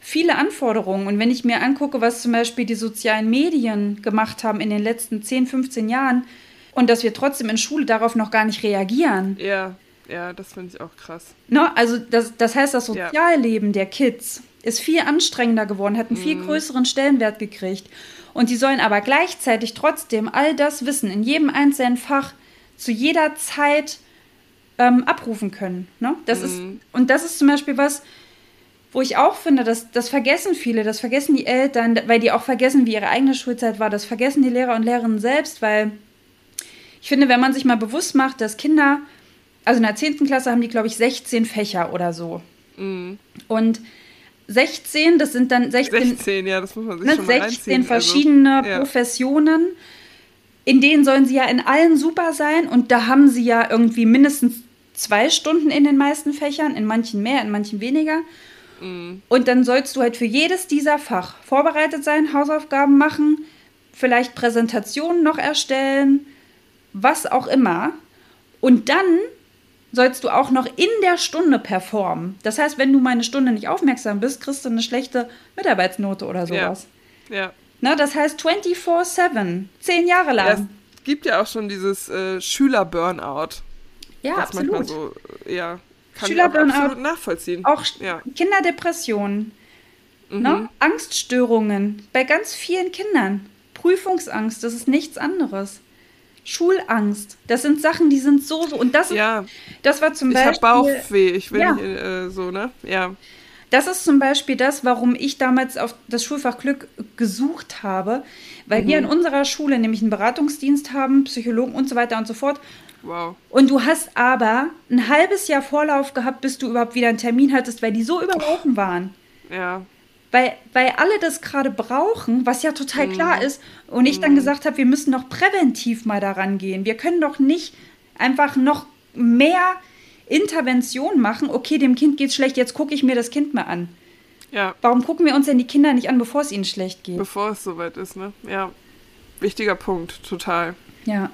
viele Anforderungen und wenn ich mir angucke, was zum Beispiel die sozialen Medien gemacht haben in den letzten 10, 15 Jahren und dass wir trotzdem in Schule darauf noch gar nicht reagieren. Ja, ja, das finde ich auch krass. Ne? Also das, das heißt, das Sozialleben ja. der Kids ist viel anstrengender geworden, hat einen viel mm. größeren Stellenwert gekriegt. Und die sollen aber gleichzeitig trotzdem all das Wissen in jedem einzelnen Fach zu jeder Zeit ähm, abrufen können. Ne? Das mhm. ist, und das ist zum Beispiel was, wo ich auch finde, dass das vergessen viele, das vergessen die Eltern, weil die auch vergessen, wie ihre eigene Schulzeit war, das vergessen die Lehrer und Lehrerinnen selbst, weil ich finde, wenn man sich mal bewusst macht, dass Kinder, also in der 10. Klasse haben die, glaube ich, 16 Fächer oder so. Mhm. Und 16, das sind dann 16, 16 ja, das muss man sich ne, schon 16 also, verschiedene also, ja. Professionen in denen sollen sie ja in allen super sein und da haben sie ja irgendwie mindestens zwei Stunden in den meisten Fächern, in manchen mehr, in manchen weniger. Mhm. Und dann sollst du halt für jedes dieser Fach vorbereitet sein, Hausaufgaben machen, vielleicht Präsentationen noch erstellen, was auch immer. Und dann sollst du auch noch in der Stunde performen. Das heißt, wenn du meine Stunde nicht aufmerksam bist, kriegst du eine schlechte Mitarbeitsnote oder sowas. Ja. ja. Na, das heißt 24-7, zehn Jahre lang. Ja, es gibt ja auch schon dieses äh, Schüler-Burnout. Ja, absolut. So, ja, kann Schüler ich auch absolut nachvollziehen. Auch ja. Kinderdepressionen, mhm. ne? Angststörungen bei ganz vielen Kindern. Prüfungsangst, das ist nichts anderes. Schulangst, das sind Sachen, die sind so so und das ja. das war zum ich Beispiel. Ich habe Bauchweh, ich will ja. nicht äh, so ne, ja. Das ist zum Beispiel das, warum ich damals auf das Schulfach Glück gesucht habe, weil mhm. wir in unserer Schule nämlich einen Beratungsdienst haben, Psychologen und so weiter und so fort. Wow. Und du hast aber ein halbes Jahr Vorlauf gehabt, bis du überhaupt wieder einen Termin hattest, weil die so überlaufen waren. Ja. Weil, weil alle das gerade brauchen, was ja total mhm. klar ist. Und ich dann mhm. gesagt habe, wir müssen doch präventiv mal daran gehen. Wir können doch nicht einfach noch mehr Intervention machen, okay, dem Kind geht's schlecht, jetzt gucke ich mir das Kind mal an. Ja. Warum gucken wir uns denn die Kinder nicht an, bevor es ihnen schlecht geht? Bevor es soweit ist, ne? Ja. Wichtiger Punkt, total. Ja.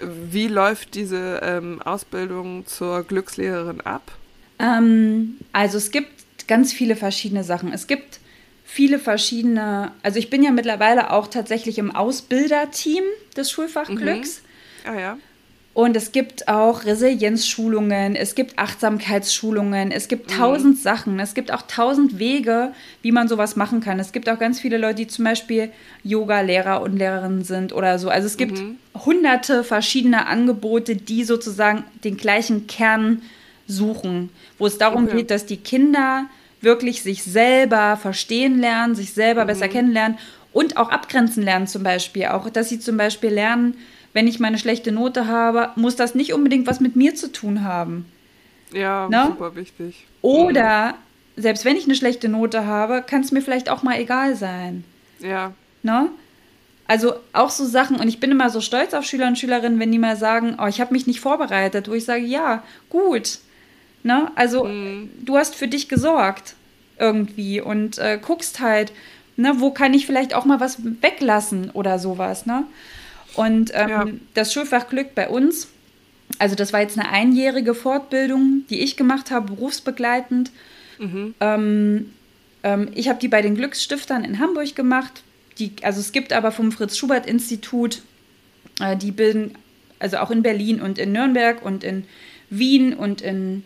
Wie läuft diese ähm, Ausbildung zur Glückslehrerin ab? Ähm, also es gibt ganz viele verschiedene Sachen. Es gibt viele verschiedene, also ich bin ja mittlerweile auch tatsächlich im Ausbilderteam des Schulfachglücks. Mhm. Ah ja. Und es gibt auch Resilienzschulungen, es gibt Achtsamkeitsschulungen, es gibt mhm. tausend mhm. Sachen, es gibt auch tausend Wege, wie man sowas machen kann. Es gibt auch ganz viele Leute, die zum Beispiel Yoga-Lehrer und Lehrerinnen sind oder so. Also es gibt mhm. hunderte verschiedene Angebote, die sozusagen den gleichen Kern suchen, wo es darum okay. geht, dass die Kinder wirklich sich selber verstehen lernen, sich selber mhm. besser kennenlernen und auch abgrenzen lernen zum Beispiel. Auch, dass sie zum Beispiel lernen, wenn ich meine schlechte Note habe, muss das nicht unbedingt was mit mir zu tun haben. Ja, ne? super wichtig. Oder mhm. selbst wenn ich eine schlechte Note habe, kann es mir vielleicht auch mal egal sein. Ja. Ne? Also auch so Sachen, und ich bin immer so stolz auf Schüler und Schülerinnen, wenn die mal sagen, oh, ich habe mich nicht vorbereitet, wo ich sage, ja, gut. Ne? Also mhm. du hast für dich gesorgt irgendwie und äh, guckst halt, ne, wo kann ich vielleicht auch mal was weglassen oder sowas. Ne? Und ähm, ja. das Schulfach Glück bei uns, also das war jetzt eine einjährige Fortbildung, die ich gemacht habe, berufsbegleitend. Mhm. Ähm, ähm, ich habe die bei den Glücksstiftern in Hamburg gemacht. Die, also es gibt aber vom Fritz-Schubert-Institut, äh, die bilden, also auch in Berlin und in Nürnberg und in Wien und in,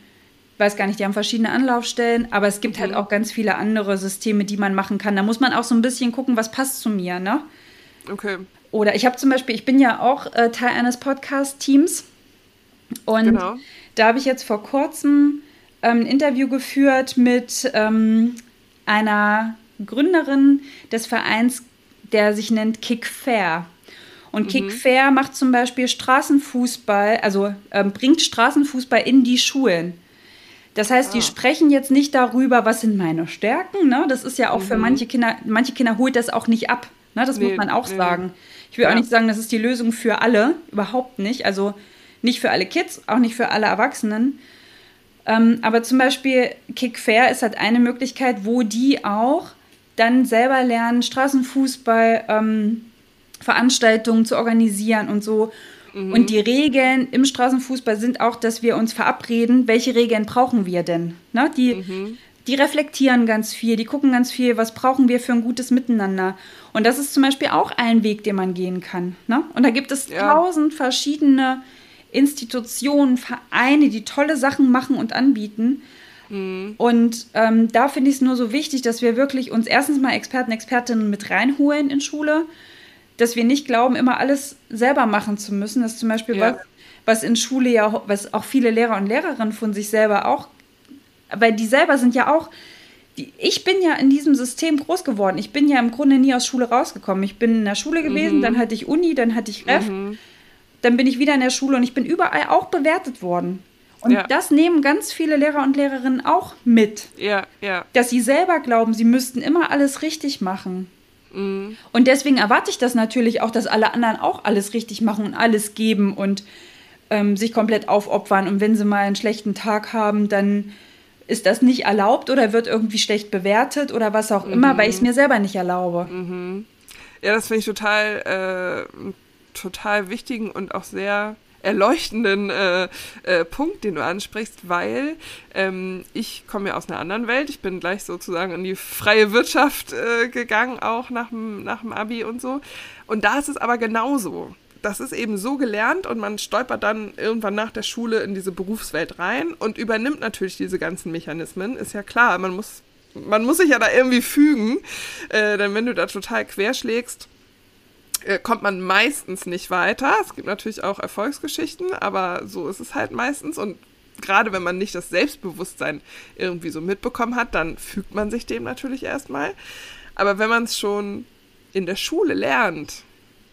weiß gar nicht, die haben verschiedene Anlaufstellen, aber es gibt halt mhm. halt auch ganz viele andere Systeme, die man machen kann. Da muss man auch so ein bisschen gucken, was passt zu mir, ne? Okay. Oder ich habe zum Beispiel, ich bin ja auch äh, Teil eines Podcast-Teams und genau. da habe ich jetzt vor kurzem ähm, ein Interview geführt mit ähm, einer Gründerin des Vereins, der sich nennt Kick Fair. Und mhm. Kick Fair macht zum Beispiel Straßenfußball, also ähm, bringt Straßenfußball in die Schulen. Das heißt, ah. die sprechen jetzt nicht darüber, was sind meine Stärken. Ne? Das ist ja auch mhm. für manche Kinder, manche Kinder holt das auch nicht ab. Ne? Das nee, muss man auch nee. sagen. Ich will ja. auch nicht sagen, das ist die Lösung für alle, überhaupt nicht. Also nicht für alle Kids, auch nicht für alle Erwachsenen. Ähm, aber zum Beispiel Kick Fair ist halt eine Möglichkeit, wo die auch dann selber lernen, Straßenfußball, ähm, Veranstaltungen zu organisieren und so. Mhm. Und die Regeln im Straßenfußball sind auch, dass wir uns verabreden, welche Regeln brauchen wir denn? Ne? Die, mhm. die reflektieren ganz viel, die gucken ganz viel, was brauchen wir für ein gutes Miteinander. Und das ist zum Beispiel auch ein Weg, den man gehen kann. Ne? Und da gibt es ja. tausend verschiedene Institutionen, Vereine, die tolle Sachen machen und anbieten. Mhm. Und ähm, da finde ich es nur so wichtig, dass wir wirklich uns erstens mal Experten, Expertinnen mit reinholen in Schule, dass wir nicht glauben, immer alles selber machen zu müssen. Das ist zum Beispiel ja. was, was in Schule ja, was auch viele Lehrer und Lehrerinnen von sich selber auch, weil die selber sind ja auch, die, ich bin ja in diesem System groß geworden. Ich bin ja im Grunde nie aus Schule rausgekommen. Ich bin in der Schule gewesen, mhm. dann hatte ich Uni, dann hatte ich Ref. Mhm dann bin ich wieder in der Schule und ich bin überall auch bewertet worden. Und ja. das nehmen ganz viele Lehrer und Lehrerinnen auch mit. Ja, ja. Dass sie selber glauben, sie müssten immer alles richtig machen. Mhm. Und deswegen erwarte ich das natürlich auch, dass alle anderen auch alles richtig machen und alles geben und ähm, sich komplett aufopfern. Und wenn sie mal einen schlechten Tag haben, dann ist das nicht erlaubt oder wird irgendwie schlecht bewertet oder was auch immer, mhm. weil ich es mir selber nicht erlaube. Mhm. Ja, das finde ich total äh, total wichtigen und auch sehr erleuchtenden äh, äh, Punkt, den du ansprichst, weil ähm, ich komme ja aus einer anderen Welt. Ich bin gleich sozusagen in die freie Wirtschaft äh, gegangen, auch nach dem, Abi und so. Und da ist es aber genauso. Das ist eben so gelernt und man stolpert dann irgendwann nach der Schule in diese Berufswelt rein und übernimmt natürlich diese ganzen Mechanismen. Ist ja klar, man muss, man muss sich ja da irgendwie fügen, äh, denn wenn du da total querschlägst, äh, kommt man meistens nicht weiter. Es gibt natürlich auch Erfolgsgeschichten, aber so ist es halt meistens. Und gerade wenn man nicht das Selbstbewusstsein irgendwie so mitbekommen hat, dann fügt man sich dem natürlich erstmal. Aber wenn man es schon in der Schule lernt,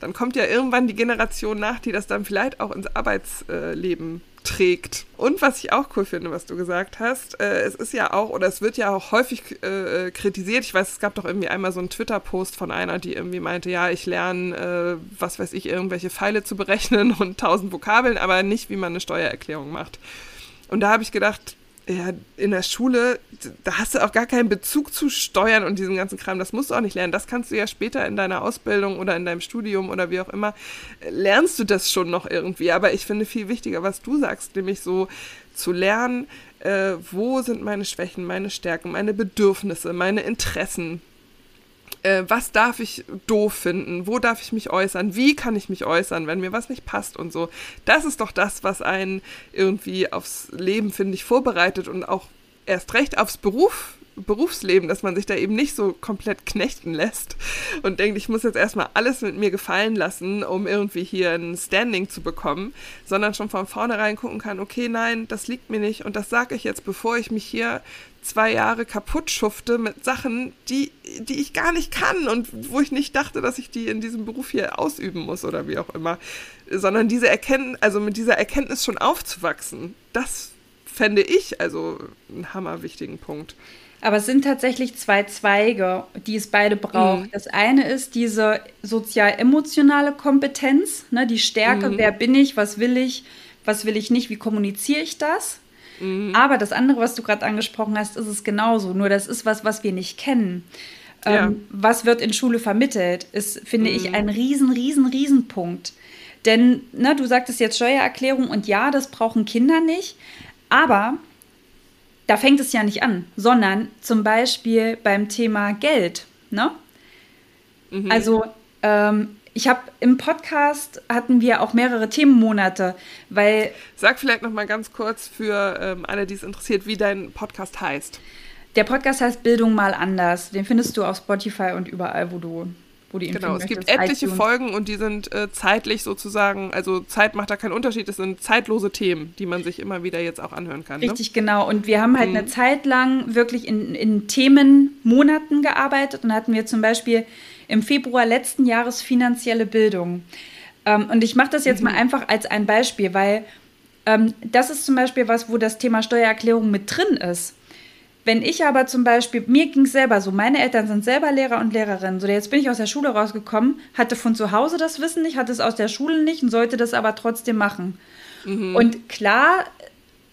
dann kommt ja irgendwann die Generation nach, die das dann vielleicht auch ins Arbeitsleben trägt. Und was ich auch cool finde, was du gesagt hast, äh, es ist ja auch, oder es wird ja auch häufig äh, kritisiert. Ich weiß, es gab doch irgendwie einmal so einen Twitter-Post von einer, die irgendwie meinte, ja, ich lerne, äh, was weiß ich, irgendwelche Pfeile zu berechnen und tausend Vokabeln, aber nicht, wie man eine Steuererklärung macht. Und da habe ich gedacht, ja, in der Schule, da hast du auch gar keinen Bezug zu Steuern und diesem ganzen Kram. Das musst du auch nicht lernen. Das kannst du ja später in deiner Ausbildung oder in deinem Studium oder wie auch immer, lernst du das schon noch irgendwie. Aber ich finde viel wichtiger, was du sagst, nämlich so zu lernen, äh, wo sind meine Schwächen, meine Stärken, meine Bedürfnisse, meine Interessen, äh, was darf ich doof finden, wo darf ich mich äußern, wie kann ich mich äußern, wenn mir was nicht passt und so. Das ist doch das, was einen irgendwie aufs Leben, finde ich, vorbereitet und auch erst recht aufs Beruf Berufsleben, dass man sich da eben nicht so komplett knechten lässt und denkt, ich muss jetzt erstmal alles mit mir gefallen lassen, um irgendwie hier ein Standing zu bekommen, sondern schon von vornherein gucken kann, okay, nein, das liegt mir nicht und das sage ich jetzt, bevor ich mich hier zwei Jahre kaputt schufte mit Sachen, die, die ich gar nicht kann und wo ich nicht dachte, dass ich die in diesem Beruf hier ausüben muss oder wie auch immer. Sondern diese Erkenntnis, also mit dieser Erkenntnis schon aufzuwachsen, das fände ich also einen hammerwichtigen Punkt. Aber es sind tatsächlich zwei Zweige, die es beide braucht. Mhm. Das eine ist diese sozial-emotionale Kompetenz, ne, die Stärke, mhm. wer bin ich, was will ich, was will ich nicht, wie kommuniziere ich das? Mhm. Aber das andere, was du gerade angesprochen hast, ist es genauso. Nur das ist was, was wir nicht kennen. Ja. Ähm, was wird in Schule vermittelt, ist, finde mhm. ich, ein riesen, riesen, riesen Punkt. Denn, ne, du sagtest jetzt Steuererklärung und ja, das brauchen Kinder nicht. Aber da fängt es ja nicht an, sondern zum Beispiel beim Thema Geld. Ne? Mhm. Also ähm, ich habe im Podcast hatten wir auch mehrere Themenmonate, weil. Sag vielleicht noch mal ganz kurz für ähm, alle, die es interessiert, wie dein Podcast heißt. Der Podcast heißt Bildung mal anders. Den findest du auf Spotify und überall, wo du wo du ihn Genau, es gibt etliche iTunes. Folgen und die sind äh, zeitlich sozusagen, also Zeit macht da keinen Unterschied, es sind zeitlose Themen, die man sich immer wieder jetzt auch anhören kann. Ne? Richtig, ne? genau. Und wir haben halt mhm. eine Zeit lang wirklich in, in Themenmonaten gearbeitet und hatten wir zum Beispiel im Februar letzten Jahres finanzielle Bildung. Ähm, und ich mache das jetzt mhm. mal einfach als ein Beispiel, weil ähm, das ist zum Beispiel was, wo das Thema Steuererklärung mit drin ist. Wenn ich aber zum Beispiel, mir ging es selber so, meine Eltern sind selber Lehrer und Lehrerinnen. So, jetzt bin ich aus der Schule rausgekommen, hatte von zu Hause das Wissen nicht, hatte es aus der Schule nicht und sollte das aber trotzdem machen. Mhm. Und klar,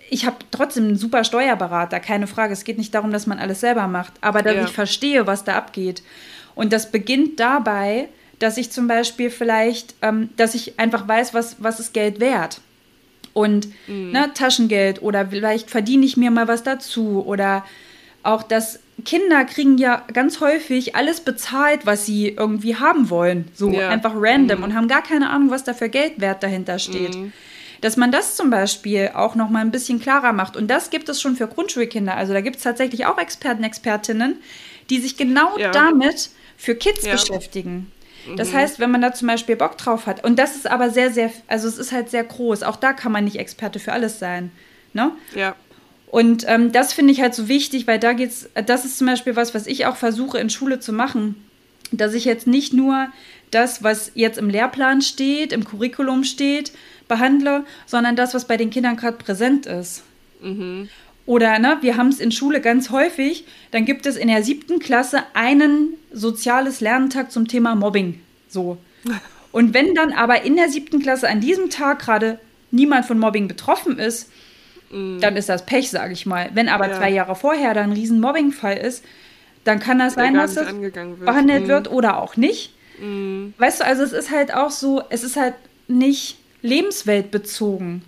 ich habe trotzdem einen super Steuerberater, keine Frage. Es geht nicht darum, dass man alles selber macht, aber dass ja. ich verstehe, was da abgeht. Und das beginnt dabei, dass ich zum Beispiel vielleicht, ähm, dass ich einfach weiß, was, was ist Geld wert und mhm. ne, Taschengeld oder vielleicht verdiene ich mir mal was dazu oder auch dass Kinder kriegen ja ganz häufig alles bezahlt, was sie irgendwie haben wollen, so ja. einfach random mhm. und haben gar keine Ahnung, was da für Geldwert dahinter steht. Mhm. Dass man das zum Beispiel auch noch mal ein bisschen klarer macht. Und das gibt es schon für Grundschulkinder. Also da gibt es tatsächlich auch Experten, Expertinnen, die sich genau ja. damit für Kids ja. beschäftigen. Das mhm. heißt, wenn man da zum Beispiel Bock drauf hat, und das ist aber sehr, sehr, also es ist halt sehr groß, auch da kann man nicht Experte für alles sein. Ne? Ja. Und ähm, das finde ich halt so wichtig, weil da geht's, das ist zum Beispiel was, was ich auch versuche in Schule zu machen, dass ich jetzt nicht nur das, was jetzt im Lehrplan steht, im Curriculum steht, behandle, sondern das, was bei den Kindern gerade präsent ist. Mhm. Oder ne, wir haben es in Schule ganz häufig, dann gibt es in der siebten Klasse einen soziales Lernentag zum Thema Mobbing. So. Und wenn dann aber in der siebten Klasse an diesem Tag gerade niemand von Mobbing betroffen ist, mm. dann ist das Pech, sage ich mal. Wenn aber ja. zwei Jahre vorher da ein riesen Mobbing-Fall ist, dann kann das sein, dass das behandelt mm. wird oder auch nicht. Mm. Weißt du, also es ist halt auch so, es ist halt nicht lebensweltbezogen.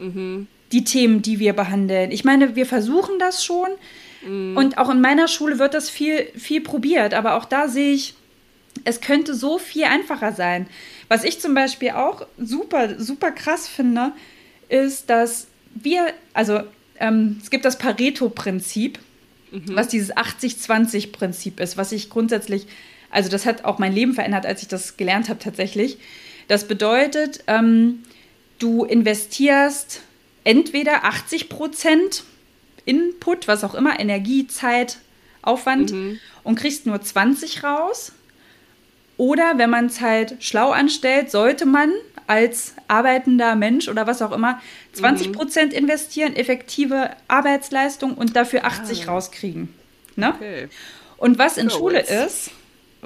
Mhm die Themen, die wir behandeln. Ich meine, wir versuchen das schon. Mhm. Und auch in meiner Schule wird das viel, viel probiert. Aber auch da sehe ich, es könnte so viel einfacher sein. Was ich zum Beispiel auch super, super krass finde, ist, dass wir, also ähm, es gibt das Pareto-Prinzip, mhm. was dieses 80-20-Prinzip ist, was ich grundsätzlich, also das hat auch mein Leben verändert, als ich das gelernt habe tatsächlich. Das bedeutet, ähm, du investierst entweder 80 Prozent Input, was auch immer, Energie, Zeit, Aufwand mhm. und kriegst nur 20 raus. Oder wenn man es halt schlau anstellt, sollte man als arbeitender Mensch oder was auch immer 20 Prozent mhm. investieren, effektive Arbeitsleistung und dafür 80 ah. rauskriegen. Ne? Okay. Und was in Schule ist,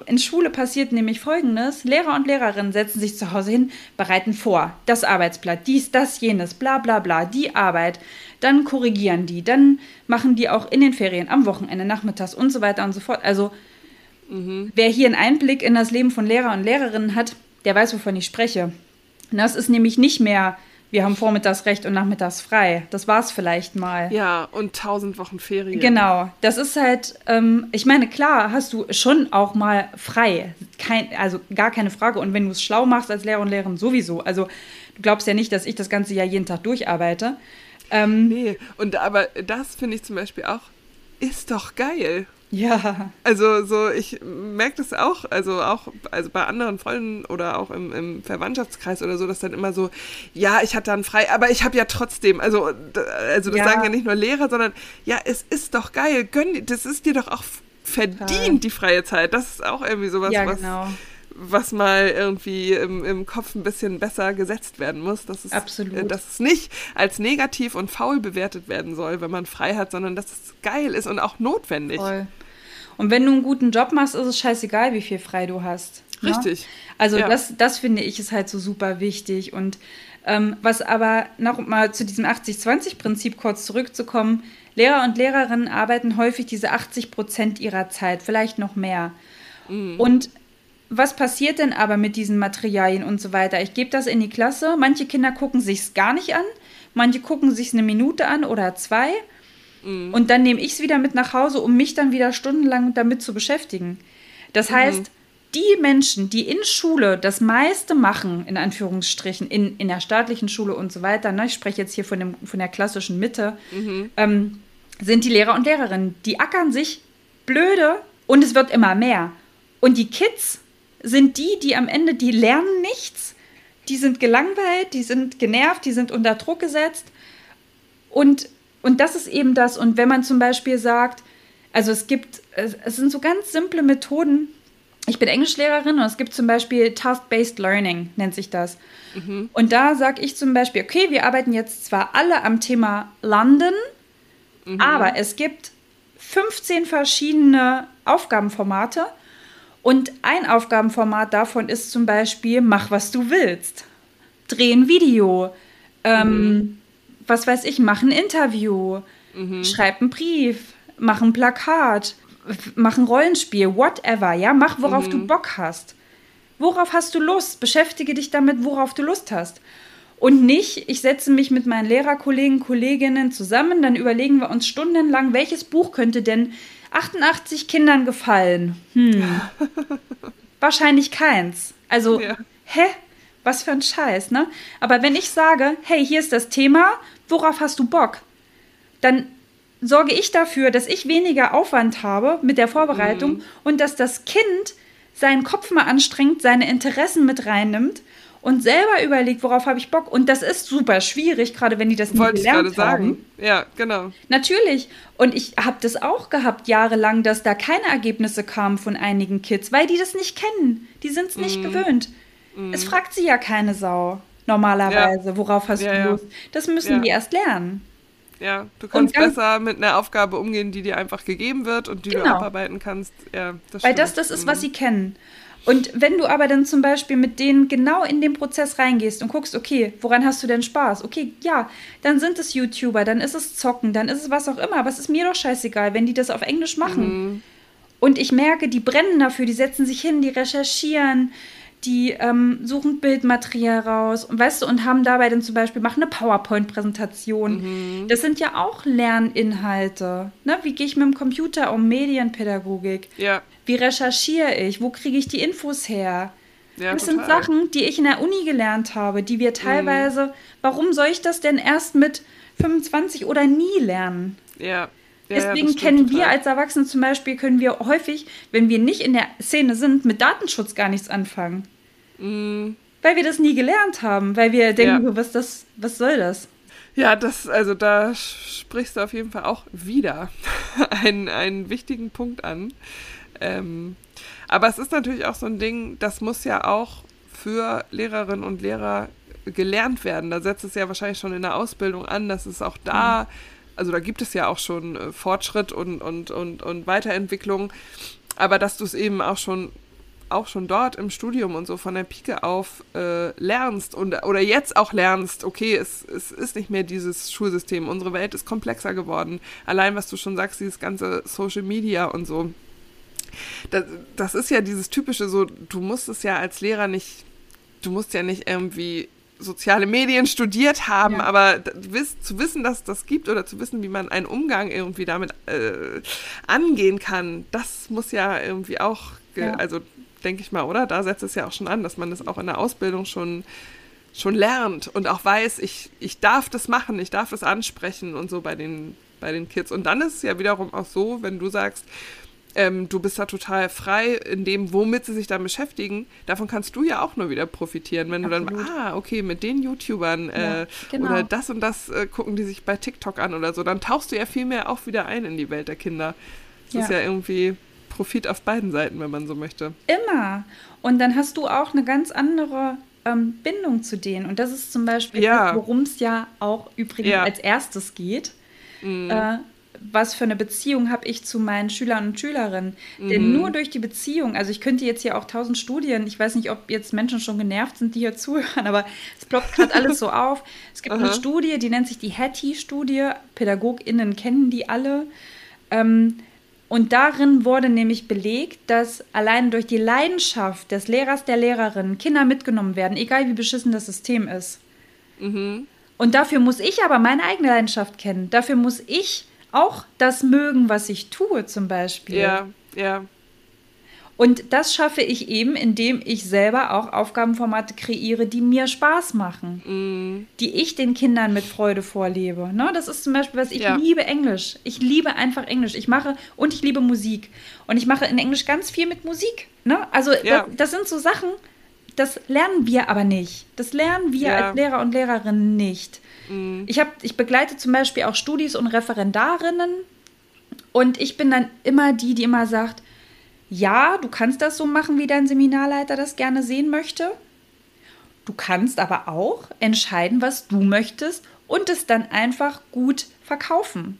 in Schule passiert nämlich Folgendes. Lehrer und Lehrerinnen setzen sich zu Hause hin, bereiten vor, das Arbeitsblatt, dies, das, jenes, bla bla bla, die Arbeit. Dann korrigieren die, dann machen die auch in den Ferien, am Wochenende, nachmittags und so weiter und so fort. Also mhm. wer hier einen Einblick in das Leben von Lehrer und Lehrerinnen hat, der weiß, wovon ich spreche. das ist nämlich nicht mehr wir haben vormittags recht und nachmittags frei. Das war es vielleicht mal. Ja, und tausend Wochen Ferien. Genau. Das ist halt, ähm, ich meine, klar, hast du schon auch mal frei. Kein, also gar keine Frage. Und wenn du es schlau machst als Lehrer und Lehrerin, sowieso. Also du glaubst ja nicht, dass ich das ganze Jahr jeden Tag durcharbeite. Ähm, nee, und aber das finde ich zum Beispiel auch, ist doch geil. Ja. Also so, ich merke das auch, also auch also bei anderen Freunden oder auch im, im Verwandtschaftskreis oder so, dass dann immer so, ja, ich hatte dann frei, aber ich habe ja trotzdem, also, also das ja. sagen ja nicht nur Lehrer, sondern ja, es ist doch geil, gönn, das ist dir doch auch verdient, ja. die freie Zeit. Das ist auch irgendwie sowas, ja, genau. was was mal irgendwie im, im Kopf ein bisschen besser gesetzt werden muss. Dass es, Absolut. Äh, dass es nicht als negativ und faul bewertet werden soll, wenn man frei hat, sondern dass es geil ist und auch notwendig. Voll. Und wenn du einen guten Job machst, ist es scheißegal, wie viel frei du hast. richtig. Ne? Also ja. das, das finde ich ist halt so super wichtig. Und ähm, was aber noch mal zu diesem 80-20-Prinzip kurz zurückzukommen, Lehrer und Lehrerinnen arbeiten häufig diese 80 Prozent ihrer Zeit, vielleicht noch mehr. Mhm. Und was passiert denn aber mit diesen Materialien und so weiter? Ich gebe das in die Klasse. Manche Kinder gucken sich es gar nicht an, manche gucken sich es eine Minute an oder zwei. Mhm. Und dann nehme ich es wieder mit nach Hause, um mich dann wieder stundenlang damit zu beschäftigen. Das mhm. heißt, die Menschen, die in Schule das meiste machen, in Anführungsstrichen, in, in der staatlichen Schule und so weiter, ne, ich spreche jetzt hier von, dem, von der klassischen Mitte, mhm. ähm, sind die Lehrer und Lehrerinnen. Die ackern sich blöde und es wird immer mehr. Und die Kids sind die, die am Ende, die lernen nichts, die sind gelangweilt, die sind genervt, die sind unter Druck gesetzt. Und, und das ist eben das. Und wenn man zum Beispiel sagt, also es gibt, es sind so ganz simple Methoden, ich bin Englischlehrerin und es gibt zum Beispiel Task-Based Learning, nennt sich das. Mhm. Und da sage ich zum Beispiel, okay, wir arbeiten jetzt zwar alle am Thema London, mhm. aber es gibt 15 verschiedene Aufgabenformate und ein Aufgabenformat davon ist zum Beispiel, mach was du willst. Dreh ein Video, ähm, mhm. Was weiß ich, mach ein Interview, mhm. schreib einen Brief, mach ein Plakat mach ein Rollenspiel, whatever, ja, mach, worauf mhm. du Bock hast. Worauf hast du Lust? Beschäftige dich damit, worauf du Lust hast. Und nicht, ich setze mich mit meinen Lehrerkollegen, Kolleginnen zusammen, dann überlegen wir uns stundenlang, welches Buch könnte denn 88 Kindern gefallen? Hm. Wahrscheinlich keins. Also, ja. hä? Was für ein Scheiß, ne? Aber wenn ich sage, hey, hier ist das Thema, worauf hast du Bock? Dann sorge ich dafür, dass ich weniger Aufwand habe mit der Vorbereitung mhm. und dass das Kind seinen Kopf mal anstrengt, seine Interessen mit reinnimmt und selber überlegt, worauf habe ich Bock. Und das ist super schwierig, gerade wenn die das nicht Wollte gelernt ich gerade haben. sagen. Ja, genau. Natürlich. Und ich habe das auch gehabt jahrelang, dass da keine Ergebnisse kamen von einigen Kids, weil die das nicht kennen. Die sind es nicht mm. gewöhnt. Mm. Es fragt sie ja keine Sau normalerweise, ja. worauf hast ja, du Lust. Das müssen die erst lernen. Ja, du kannst besser mit einer Aufgabe umgehen, die dir einfach gegeben wird und die genau. du abarbeiten kannst. Ja, das Weil das das ist, was mhm. sie kennen. Und wenn du aber dann zum Beispiel mit denen genau in den Prozess reingehst und guckst, okay, woran hast du denn Spaß? Okay, ja, dann sind es YouTuber, dann ist es Zocken, dann ist es was auch immer. Aber es ist mir doch scheißegal, wenn die das auf Englisch machen. Mhm. Und ich merke, die brennen dafür, die setzen sich hin, die recherchieren, die ähm, suchen Bildmaterial raus und weißt du und haben dabei dann zum Beispiel machen eine PowerPoint-Präsentation. Mhm. Das sind ja auch Lerninhalte. Ne? Wie gehe ich mit dem Computer um Medienpädagogik? Ja. Wie recherchiere ich? Wo kriege ich die Infos her? Ja, das total. sind Sachen, die ich in der Uni gelernt habe, die wir teilweise. Mhm. Warum soll ich das denn erst mit 25 oder nie lernen? Ja. Deswegen ja, kennen wir als Erwachsene zum Beispiel, können wir häufig, wenn wir nicht in der Szene sind, mit Datenschutz gar nichts anfangen. Mm. Weil wir das nie gelernt haben, weil wir denken, ja. was, das, was soll das? Ja, das, also da sprichst du auf jeden Fall auch wieder einen, einen wichtigen Punkt an. Ähm, aber es ist natürlich auch so ein Ding, das muss ja auch für Lehrerinnen und Lehrer gelernt werden. Da setzt es ja wahrscheinlich schon in der Ausbildung an, dass es auch da, mhm. Also da gibt es ja auch schon äh, Fortschritt und, und, und, und Weiterentwicklung, aber dass du es eben auch schon auch schon dort im Studium und so von der Pike auf äh, lernst und oder jetzt auch lernst, okay, es, es ist nicht mehr dieses Schulsystem, unsere Welt ist komplexer geworden. Allein was du schon sagst, dieses ganze Social Media und so. Das, das ist ja dieses typische so, du musst es ja als Lehrer nicht, du musst ja nicht irgendwie soziale Medien studiert haben, ja. aber zu wissen, dass es das gibt oder zu wissen, wie man einen Umgang irgendwie damit äh, angehen kann, das muss ja irgendwie auch, ja. also denke ich mal, oder? Da setzt es ja auch schon an, dass man das auch in der Ausbildung schon, schon lernt und auch weiß, ich, ich darf das machen, ich darf das ansprechen und so bei den, bei den Kids. Und dann ist es ja wiederum auch so, wenn du sagst, ähm, du bist da total frei in dem, womit sie sich dann beschäftigen. Davon kannst du ja auch nur wieder profitieren, wenn Absolut. du dann, ah, okay, mit den YouTubern äh, ja, genau. oder das und das äh, gucken die sich bei TikTok an oder so, dann tauchst du ja viel mehr auch wieder ein in die Welt der Kinder. Das ja. ist ja irgendwie Profit auf beiden Seiten, wenn man so möchte. Immer. Und dann hast du auch eine ganz andere ähm, Bindung zu denen. Und das ist zum Beispiel, ja. worum es ja auch übrigens als erstes geht. Mhm. Äh, was für eine Beziehung habe ich zu meinen Schülern und Schülerinnen. Mhm. Denn nur durch die Beziehung, also ich könnte jetzt hier auch tausend Studien, ich weiß nicht, ob jetzt Menschen schon genervt sind, die hier zuhören, aber es ploppt gerade alles so auf. Es gibt eine Studie, die nennt sich die Hattie-Studie. PädagogInnen kennen die alle. Ähm, und darin wurde nämlich belegt, dass allein durch die Leidenschaft des Lehrers, der Lehrerin Kinder mitgenommen werden, egal wie beschissen das System ist. Mhm. Und dafür muss ich aber meine eigene Leidenschaft kennen. Dafür muss ich auch das mögen, was ich tue, zum Beispiel. Ja, ja. Und das schaffe ich eben, indem ich selber auch Aufgabenformate kreiere, die mir Spaß machen, mm. die ich den Kindern mit Freude vorlebe. Ne? Das ist zum Beispiel was, ich ja. liebe Englisch. Ich liebe einfach Englisch. Ich mache und ich liebe Musik. Und ich mache in Englisch ganz viel mit Musik. Ne? Also ja. das, das, sind so Sachen, das lernen wir aber nicht. Das lernen wir ja. als Lehrer und Lehrerinnen nicht. Mm. Ich, hab, ich begleite zum Beispiel auch Studis und Referendarinnen. Und ich bin dann immer die, die immer sagt, ja, du kannst das so machen, wie dein Seminarleiter das gerne sehen möchte. Du kannst aber auch entscheiden, was du möchtest und es dann einfach gut verkaufen.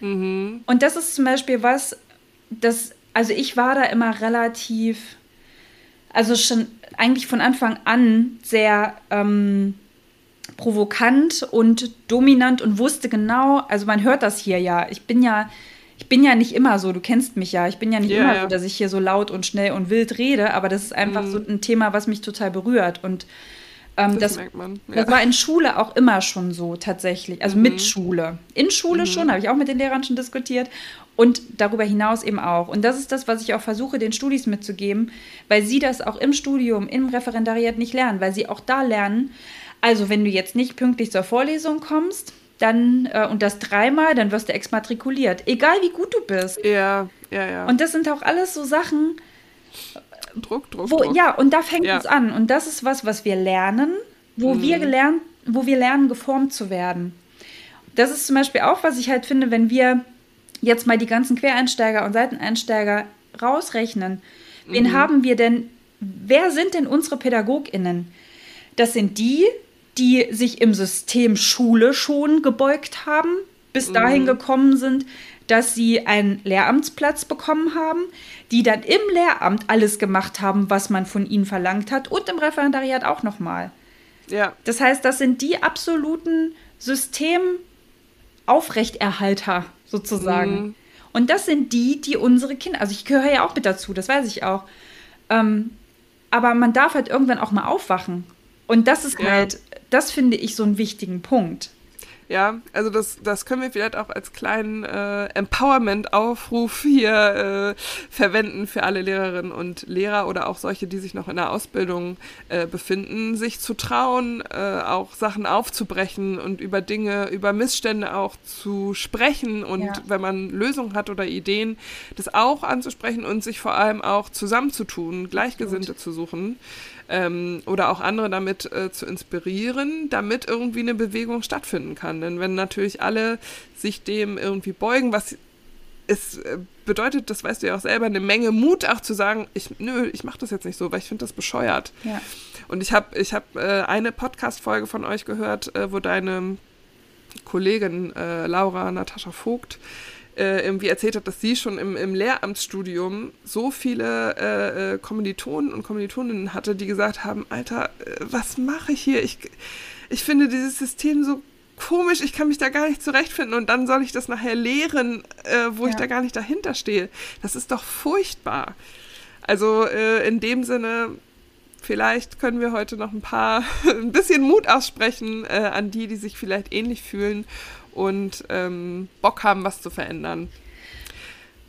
Mhm. Und das ist zum Beispiel was, das, also ich war da immer relativ, also schon eigentlich von Anfang an sehr ähm, provokant und dominant und wusste genau, also man hört das hier ja, ich bin ja ich bin ja nicht immer so, du kennst mich ja. Ich bin ja nicht yeah, immer so, dass ich hier so laut und schnell und wild rede, aber das ist einfach mm. so ein Thema, was mich total berührt. Und ähm, das, das, merkt man. Ja. das war in Schule auch immer schon so tatsächlich. Also mhm. mit Schule. In Schule mhm. schon, habe ich auch mit den Lehrern schon diskutiert. Und darüber hinaus eben auch. Und das ist das, was ich auch versuche, den Studis mitzugeben, weil sie das auch im Studium, im Referendariat nicht lernen, weil sie auch da lernen. Also, wenn du jetzt nicht pünktlich zur Vorlesung kommst, dann äh, und das dreimal, dann wirst du exmatrikuliert. Egal wie gut du bist. Ja, ja, ja. Und das sind auch alles so Sachen. Druck, Druck, wo, Druck. Ja, und da fängt ja. es an. Und das ist was, was wir lernen, wo mhm. wir gelernt, wo wir lernen, geformt zu werden. Das ist zum Beispiel auch, was ich halt finde, wenn wir jetzt mal die ganzen Quereinsteiger und Seiteneinsteiger rausrechnen. Wen mhm. haben wir denn? Wer sind denn unsere PädagogInnen? Das sind die, die sich im System Schule schon gebeugt haben, bis dahin mhm. gekommen sind, dass sie einen Lehramtsplatz bekommen haben, die dann im Lehramt alles gemacht haben, was man von ihnen verlangt hat und im Referendariat auch nochmal. Ja. Das heißt, das sind die absoluten Systemaufrechterhalter sozusagen. Mhm. Und das sind die, die unsere Kinder, also ich gehöre ja auch mit dazu, das weiß ich auch. Ähm, aber man darf halt irgendwann auch mal aufwachen. Und das ist ja. halt das finde ich so einen wichtigen Punkt. Ja, also das, das können wir vielleicht auch als kleinen äh, Empowerment-Aufruf hier äh, verwenden für alle Lehrerinnen und Lehrer oder auch solche, die sich noch in der Ausbildung äh, befinden, sich zu trauen, äh, auch Sachen aufzubrechen und über Dinge, über Missstände auch zu sprechen und ja. wenn man Lösungen hat oder Ideen, das auch anzusprechen und sich vor allem auch zusammenzutun, Gleichgesinnte Gut. zu suchen ähm, oder auch andere damit äh, zu inspirieren, damit irgendwie eine Bewegung stattfinden kann. Denn wenn natürlich alle sich dem irgendwie beugen, was es äh, bedeutet, das weißt du ja auch selber, eine Menge Mut auch zu sagen, ich, nö, ich mache das jetzt nicht so, weil ich finde das bescheuert. Ja. Und ich habe ich hab, äh, eine Podcast-Folge von euch gehört, äh, wo deine Kollegin äh, Laura Natascha Vogt äh, irgendwie erzählt hat, dass sie schon im, im Lehramtsstudium so viele äh, Kommilitonen und Kommilitoninnen hatte, die gesagt haben, Alter, was mache ich hier? Ich, ich finde dieses System so komisch, ich kann mich da gar nicht zurechtfinden und dann soll ich das nachher lehren, äh, wo ja. ich da gar nicht dahinter stehe. Das ist doch furchtbar. Also äh, in dem Sinne, vielleicht können wir heute noch ein paar, ein bisschen Mut aussprechen äh, an die, die sich vielleicht ähnlich fühlen und ähm, Bock haben, was zu verändern.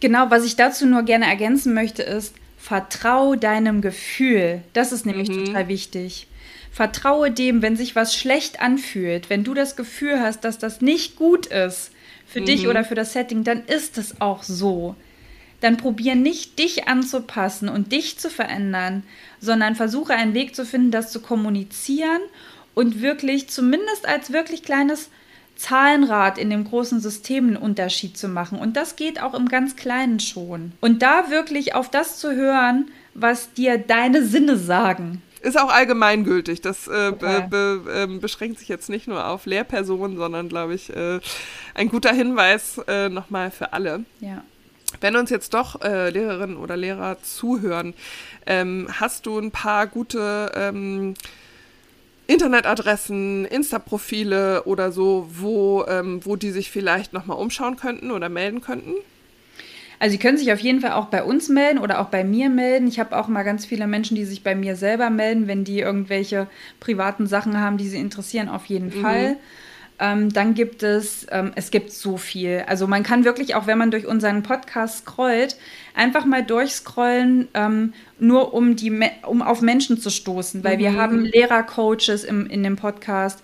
Genau, was ich dazu nur gerne ergänzen möchte, ist, vertrau deinem Gefühl. Das ist nämlich mhm. total wichtig. Vertraue dem, wenn sich was schlecht anfühlt, wenn du das Gefühl hast, dass das nicht gut ist für mhm. dich oder für das Setting, dann ist es auch so. Dann probier nicht, dich anzupassen und dich zu verändern, sondern versuche einen Weg zu finden, das zu kommunizieren und wirklich zumindest als wirklich kleines Zahlenrad in dem großen System einen Unterschied zu machen. Und das geht auch im ganz Kleinen schon. Und da wirklich auf das zu hören, was dir deine Sinne sagen. Ist auch allgemeingültig. Das äh, be, be, äh, beschränkt sich jetzt nicht nur auf Lehrpersonen, sondern, glaube ich, äh, ein guter Hinweis äh, nochmal für alle. Ja. Wenn uns jetzt doch äh, Lehrerinnen oder Lehrer zuhören, ähm, hast du ein paar gute ähm, Internetadressen, Insta-Profile oder so, wo, ähm, wo die sich vielleicht nochmal umschauen könnten oder melden könnten? Also Sie können sich auf jeden Fall auch bei uns melden oder auch bei mir melden. Ich habe auch mal ganz viele Menschen, die sich bei mir selber melden, wenn die irgendwelche privaten Sachen haben, die sie interessieren, auf jeden mhm. Fall. Ähm, dann gibt es, ähm, es gibt so viel. Also man kann wirklich auch, wenn man durch unseren Podcast scrollt, einfach mal durchscrollen, ähm, nur um, die, um auf Menschen zu stoßen, weil mhm. wir haben Lehrercoaches im, in dem Podcast.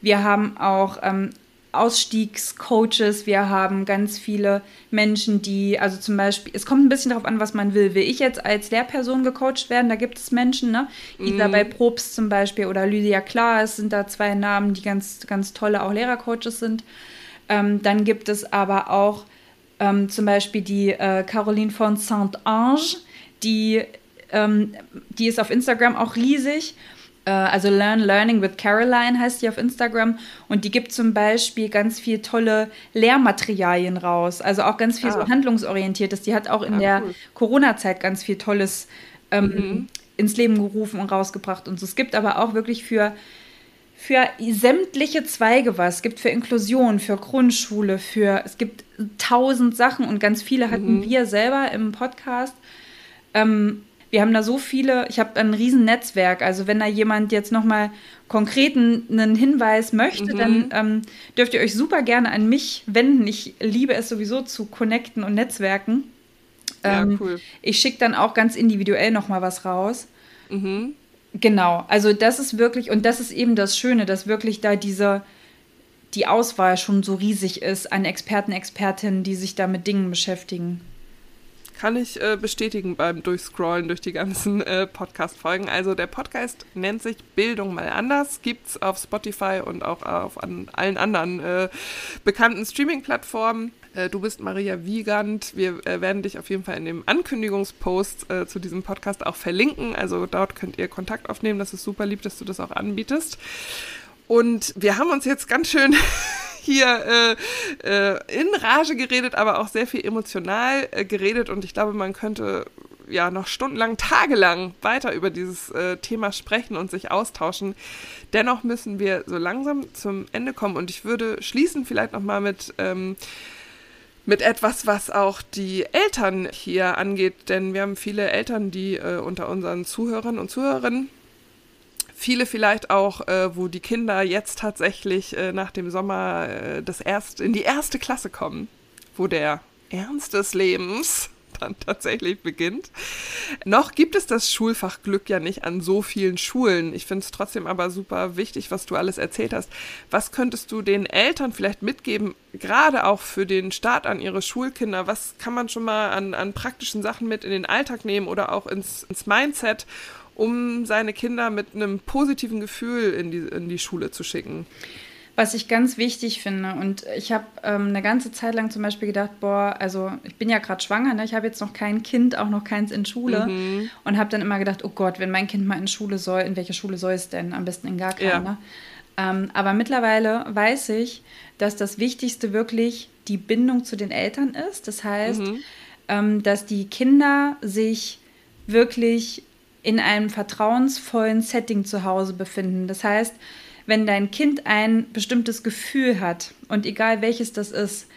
Wir haben auch ähm, Ausstiegscoaches, wir haben ganz viele Menschen, die, also zum Beispiel, es kommt ein bisschen darauf an, was man will. Will ich jetzt als Lehrperson gecoacht werden? Da gibt es Menschen, ne? Mm. Isabel Probst zum Beispiel oder Lydia Klaas sind da zwei Namen, die ganz, ganz tolle auch Lehrercoaches sind. Ähm, dann gibt es aber auch ähm, zum Beispiel die äh, Caroline von Saint-Ange, die, ähm, die ist auf Instagram auch riesig also Learn Learning with Caroline heißt die auf Instagram und die gibt zum Beispiel ganz viel tolle Lehrmaterialien raus, also auch ganz viel ah. so handlungsorientiertes. Die hat auch in ah, der cool. Corona-Zeit ganz viel Tolles ähm, mhm. ins Leben gerufen und rausgebracht und so. Es gibt aber auch wirklich für für sämtliche Zweige was. Es gibt für Inklusion, für Grundschule, für es gibt tausend Sachen und ganz viele hatten mhm. wir selber im Podcast. Ähm, wir haben da so viele, ich habe ein riesen Netzwerk. Also wenn da jemand jetzt nochmal konkret einen Hinweis möchte, mhm. dann ähm, dürft ihr euch super gerne an mich wenden. Ich liebe es sowieso zu connecten und netzwerken. Ähm, ja, cool. Ich schicke dann auch ganz individuell nochmal was raus. Mhm. Genau, also das ist wirklich, und das ist eben das Schöne, dass wirklich da diese, die Auswahl schon so riesig ist an Experten, Expertinnen, die sich da mit Dingen beschäftigen. Kann ich äh, bestätigen beim Durchscrollen durch die ganzen äh, Podcast-Folgen. Also der Podcast nennt sich Bildung mal anders, gibt es auf Spotify und auch auf an allen anderen äh, bekannten Streaming-Plattformen. Äh, du bist Maria Wiegand. Wir äh, werden dich auf jeden Fall in dem Ankündigungspost äh, zu diesem Podcast auch verlinken. Also dort könnt ihr Kontakt aufnehmen. Das ist super lieb, dass du das auch anbietest. Und wir haben uns jetzt ganz schön hier äh, äh, in Rage geredet, aber auch sehr viel emotional äh, geredet. Und ich glaube, man könnte ja noch stundenlang, tagelang weiter über dieses äh, Thema sprechen und sich austauschen. Dennoch müssen wir so langsam zum Ende kommen. Und ich würde schließen vielleicht nochmal mit ähm, mit etwas, was auch die Eltern hier angeht, denn wir haben viele Eltern, die äh, unter unseren Zuhörern und Zuhörerinnen Viele vielleicht auch, äh, wo die Kinder jetzt tatsächlich äh, nach dem Sommer äh, das erst in die erste Klasse kommen, wo der Ernst des Lebens dann tatsächlich beginnt. Noch gibt es das Schulfach Glück ja nicht an so vielen Schulen. Ich finde es trotzdem aber super wichtig, was du alles erzählt hast. Was könntest du den Eltern vielleicht mitgeben, gerade auch für den Start an ihre Schulkinder? Was kann man schon mal an, an praktischen Sachen mit in den Alltag nehmen oder auch ins, ins Mindset, um seine Kinder mit einem positiven Gefühl in die, in die Schule zu schicken. Was ich ganz wichtig finde, und ich habe ähm, eine ganze Zeit lang zum Beispiel gedacht, boah, also ich bin ja gerade schwanger, ne? ich habe jetzt noch kein Kind, auch noch keins in Schule, mhm. und habe dann immer gedacht, oh Gott, wenn mein Kind mal in Schule soll, in welche Schule soll es denn? Am besten in gar keine. Ja. Ne? Ähm, aber mittlerweile weiß ich, dass das Wichtigste wirklich die Bindung zu den Eltern ist. Das heißt, mhm. ähm, dass die Kinder sich wirklich in einem vertrauensvollen Setting zu Hause befinden. Das heißt, wenn dein Kind ein bestimmtes Gefühl hat und egal welches das ist,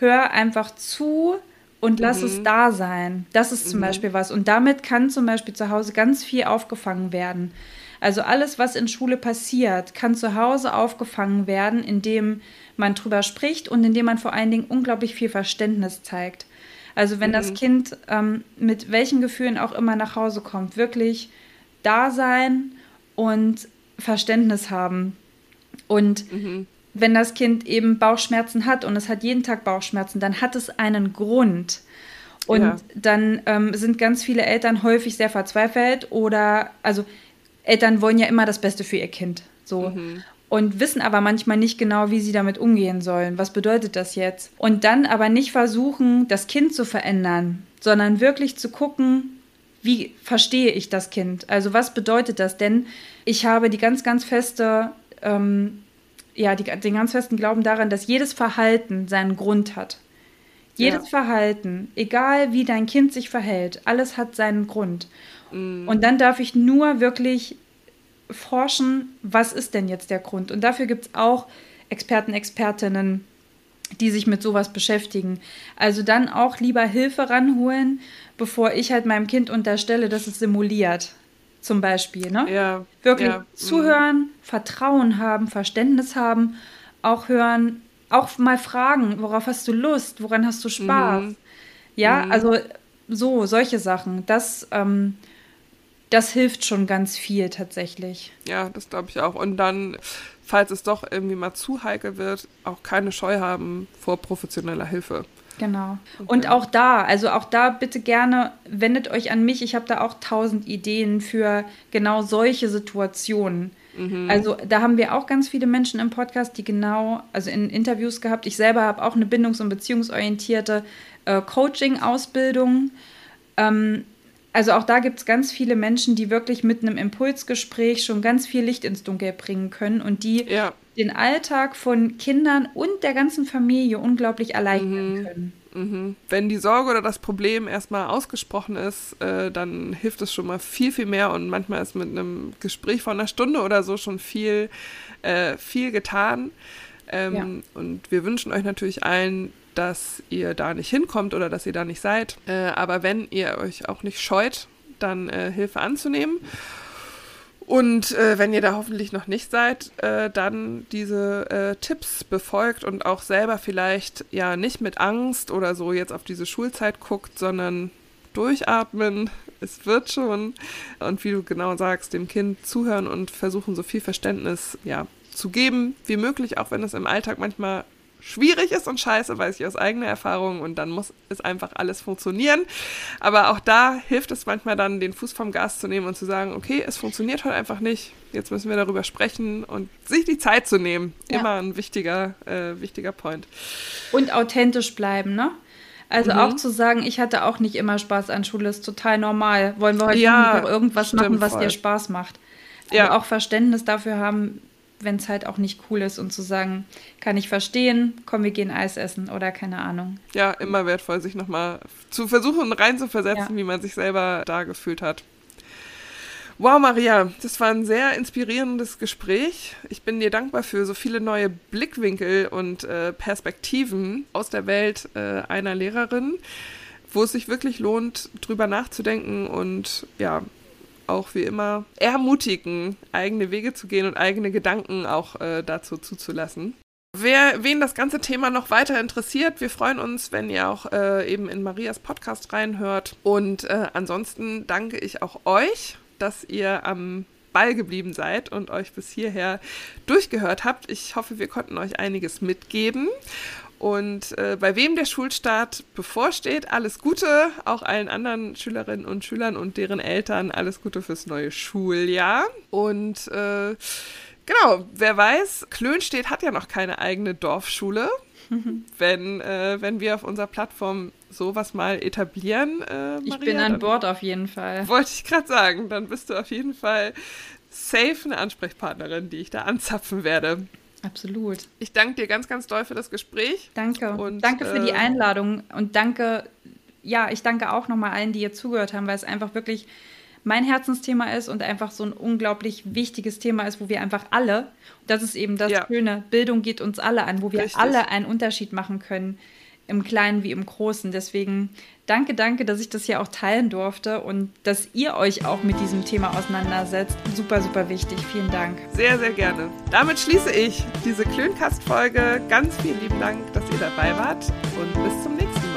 hör einfach zu und lass mhm. es da sein. Das ist zum mhm. Beispiel was. Und damit kann zum Beispiel zu Hause ganz viel aufgefangen werden. Also alles, was in Schule passiert, kann zu Hause aufgefangen werden, indem man drüber spricht und indem man vor allen Dingen unglaublich viel Verständnis zeigt. Also wenn mhm. das Kind ähm, mit welchen Gefühlen auch immer nach Hause kommt, wirklich da sein und Verständnis haben. Und mhm. wenn das Kind eben Bauchschmerzen hat und es hat jeden Tag Bauchschmerzen, dann hat es einen Grund. Und ja. dann ähm, sind ganz viele Eltern häufig sehr verzweifelt oder, also Eltern wollen ja immer das Beste für ihr Kind. So. Mhm und wissen aber manchmal nicht genau, wie sie damit umgehen sollen. Was bedeutet das jetzt? Und dann aber nicht versuchen, das Kind zu verändern, sondern wirklich zu gucken, wie verstehe ich das Kind? Also was bedeutet das? Denn ich habe die ganz, ganz feste, ähm, ja, die, den ganz festen Glauben daran, dass jedes Verhalten seinen Grund hat. Jedes ja. Verhalten, egal wie dein Kind sich verhält, alles hat seinen Grund. Mm. Und dann darf ich nur wirklich forschen, was ist denn jetzt der Grund? Und dafür gibt es auch Experten, Expertinnen, die sich mit sowas beschäftigen. Also dann auch lieber Hilfe ranholen, bevor ich halt meinem Kind unterstelle, dass es simuliert. Zum Beispiel, ne? Ja. Wirklich ja. zuhören, mhm. Vertrauen haben, Verständnis haben, auch hören, auch mal fragen, worauf hast du Lust, woran hast du Spaß? Mhm. Ja, mhm. also so, solche Sachen. Das, ähm, das hilft schon ganz viel tatsächlich. Ja, das glaube ich auch. Und dann, falls es doch irgendwie mal zu heikel wird, auch keine Scheu haben vor professioneller Hilfe. Genau. Okay. Und auch da, also auch da bitte gerne wendet euch an mich. Ich habe da auch tausend Ideen für genau solche Situationen. Mhm. Also da haben wir auch ganz viele Menschen im Podcast, die genau, also in Interviews gehabt. Ich selber habe auch eine bindungs- und beziehungsorientierte äh, Coaching-Ausbildung. Ähm, also auch da gibt es ganz viele Menschen, die wirklich mit einem Impulsgespräch schon ganz viel Licht ins Dunkel bringen können und die ja. den Alltag von Kindern und der ganzen Familie unglaublich erleichtern mhm. können. Mhm. Wenn die Sorge oder das Problem erstmal ausgesprochen ist, äh, dann hilft es schon mal viel, viel mehr und manchmal ist mit einem Gespräch von einer Stunde oder so schon viel, äh, viel getan. Ähm, ja. Und wir wünschen euch natürlich allen dass ihr da nicht hinkommt oder dass ihr da nicht seid. Äh, aber wenn ihr euch auch nicht scheut, dann äh, Hilfe anzunehmen. Und äh, wenn ihr da hoffentlich noch nicht seid, äh, dann diese äh, Tipps befolgt und auch selber vielleicht ja nicht mit Angst oder so jetzt auf diese Schulzeit guckt, sondern durchatmen. Es wird schon. Und wie du genau sagst, dem Kind zuhören und versuchen, so viel Verständnis ja, zu geben wie möglich, auch wenn es im Alltag manchmal schwierig ist und scheiße, weiß ich aus eigener Erfahrung und dann muss es einfach alles funktionieren. Aber auch da hilft es manchmal dann, den Fuß vom Gas zu nehmen und zu sagen, okay, es funktioniert heute einfach nicht. Jetzt müssen wir darüber sprechen und sich die Zeit zu nehmen. Ja. Immer ein wichtiger, äh, wichtiger Point. Und authentisch bleiben, ne? Also mhm. auch zu sagen, ich hatte auch nicht immer Spaß an Schule, ist total normal. Wollen wir heute ja, noch irgendwas machen, was voll. dir Spaß macht? Also ja. auch Verständnis dafür haben, wenn es halt auch nicht cool ist und zu sagen, kann ich verstehen, komm, wir gehen Eis essen oder keine Ahnung. Ja, immer wertvoll, sich nochmal zu versuchen, reinzuversetzen, ja. wie man sich selber da gefühlt hat. Wow, Maria, das war ein sehr inspirierendes Gespräch. Ich bin dir dankbar für so viele neue Blickwinkel und äh, Perspektiven aus der Welt äh, einer Lehrerin, wo es sich wirklich lohnt, drüber nachzudenken und ja, auch wie immer ermutigen, eigene Wege zu gehen und eigene Gedanken auch äh, dazu zuzulassen. Wer, wen das ganze Thema noch weiter interessiert, wir freuen uns, wenn ihr auch äh, eben in Marias Podcast reinhört. Und äh, ansonsten danke ich auch euch, dass ihr am Ball geblieben seid und euch bis hierher durchgehört habt. Ich hoffe, wir konnten euch einiges mitgeben. Und äh, bei wem der Schulstart bevorsteht, alles Gute, auch allen anderen Schülerinnen und Schülern und deren Eltern, alles Gute fürs neue Schuljahr. Und äh, genau, wer weiß, Klönstedt hat ja noch keine eigene Dorfschule. wenn, äh, wenn wir auf unserer Plattform sowas mal etablieren. Äh, Maria, ich bin an Bord auf jeden Fall. Wollte ich gerade sagen, dann bist du auf jeden Fall safe eine Ansprechpartnerin, die ich da anzapfen werde. Absolut. Ich danke dir ganz, ganz doll für das Gespräch. Danke. Und danke für äh, die Einladung und danke, ja, ich danke auch nochmal allen, die jetzt zugehört haben, weil es einfach wirklich mein Herzensthema ist und einfach so ein unglaublich wichtiges Thema ist, wo wir einfach alle, das ist eben das ja. Schöne, Bildung geht uns alle an, wo wir Richtig. alle einen Unterschied machen können im Kleinen wie im Großen. Deswegen danke, danke, dass ich das hier auch teilen durfte und dass ihr euch auch mit diesem Thema auseinandersetzt. Super, super wichtig. Vielen Dank. Sehr, sehr gerne. Damit schließe ich diese Klöncast-Folge. Ganz vielen lieben Dank, dass ihr dabei wart und bis zum nächsten Mal.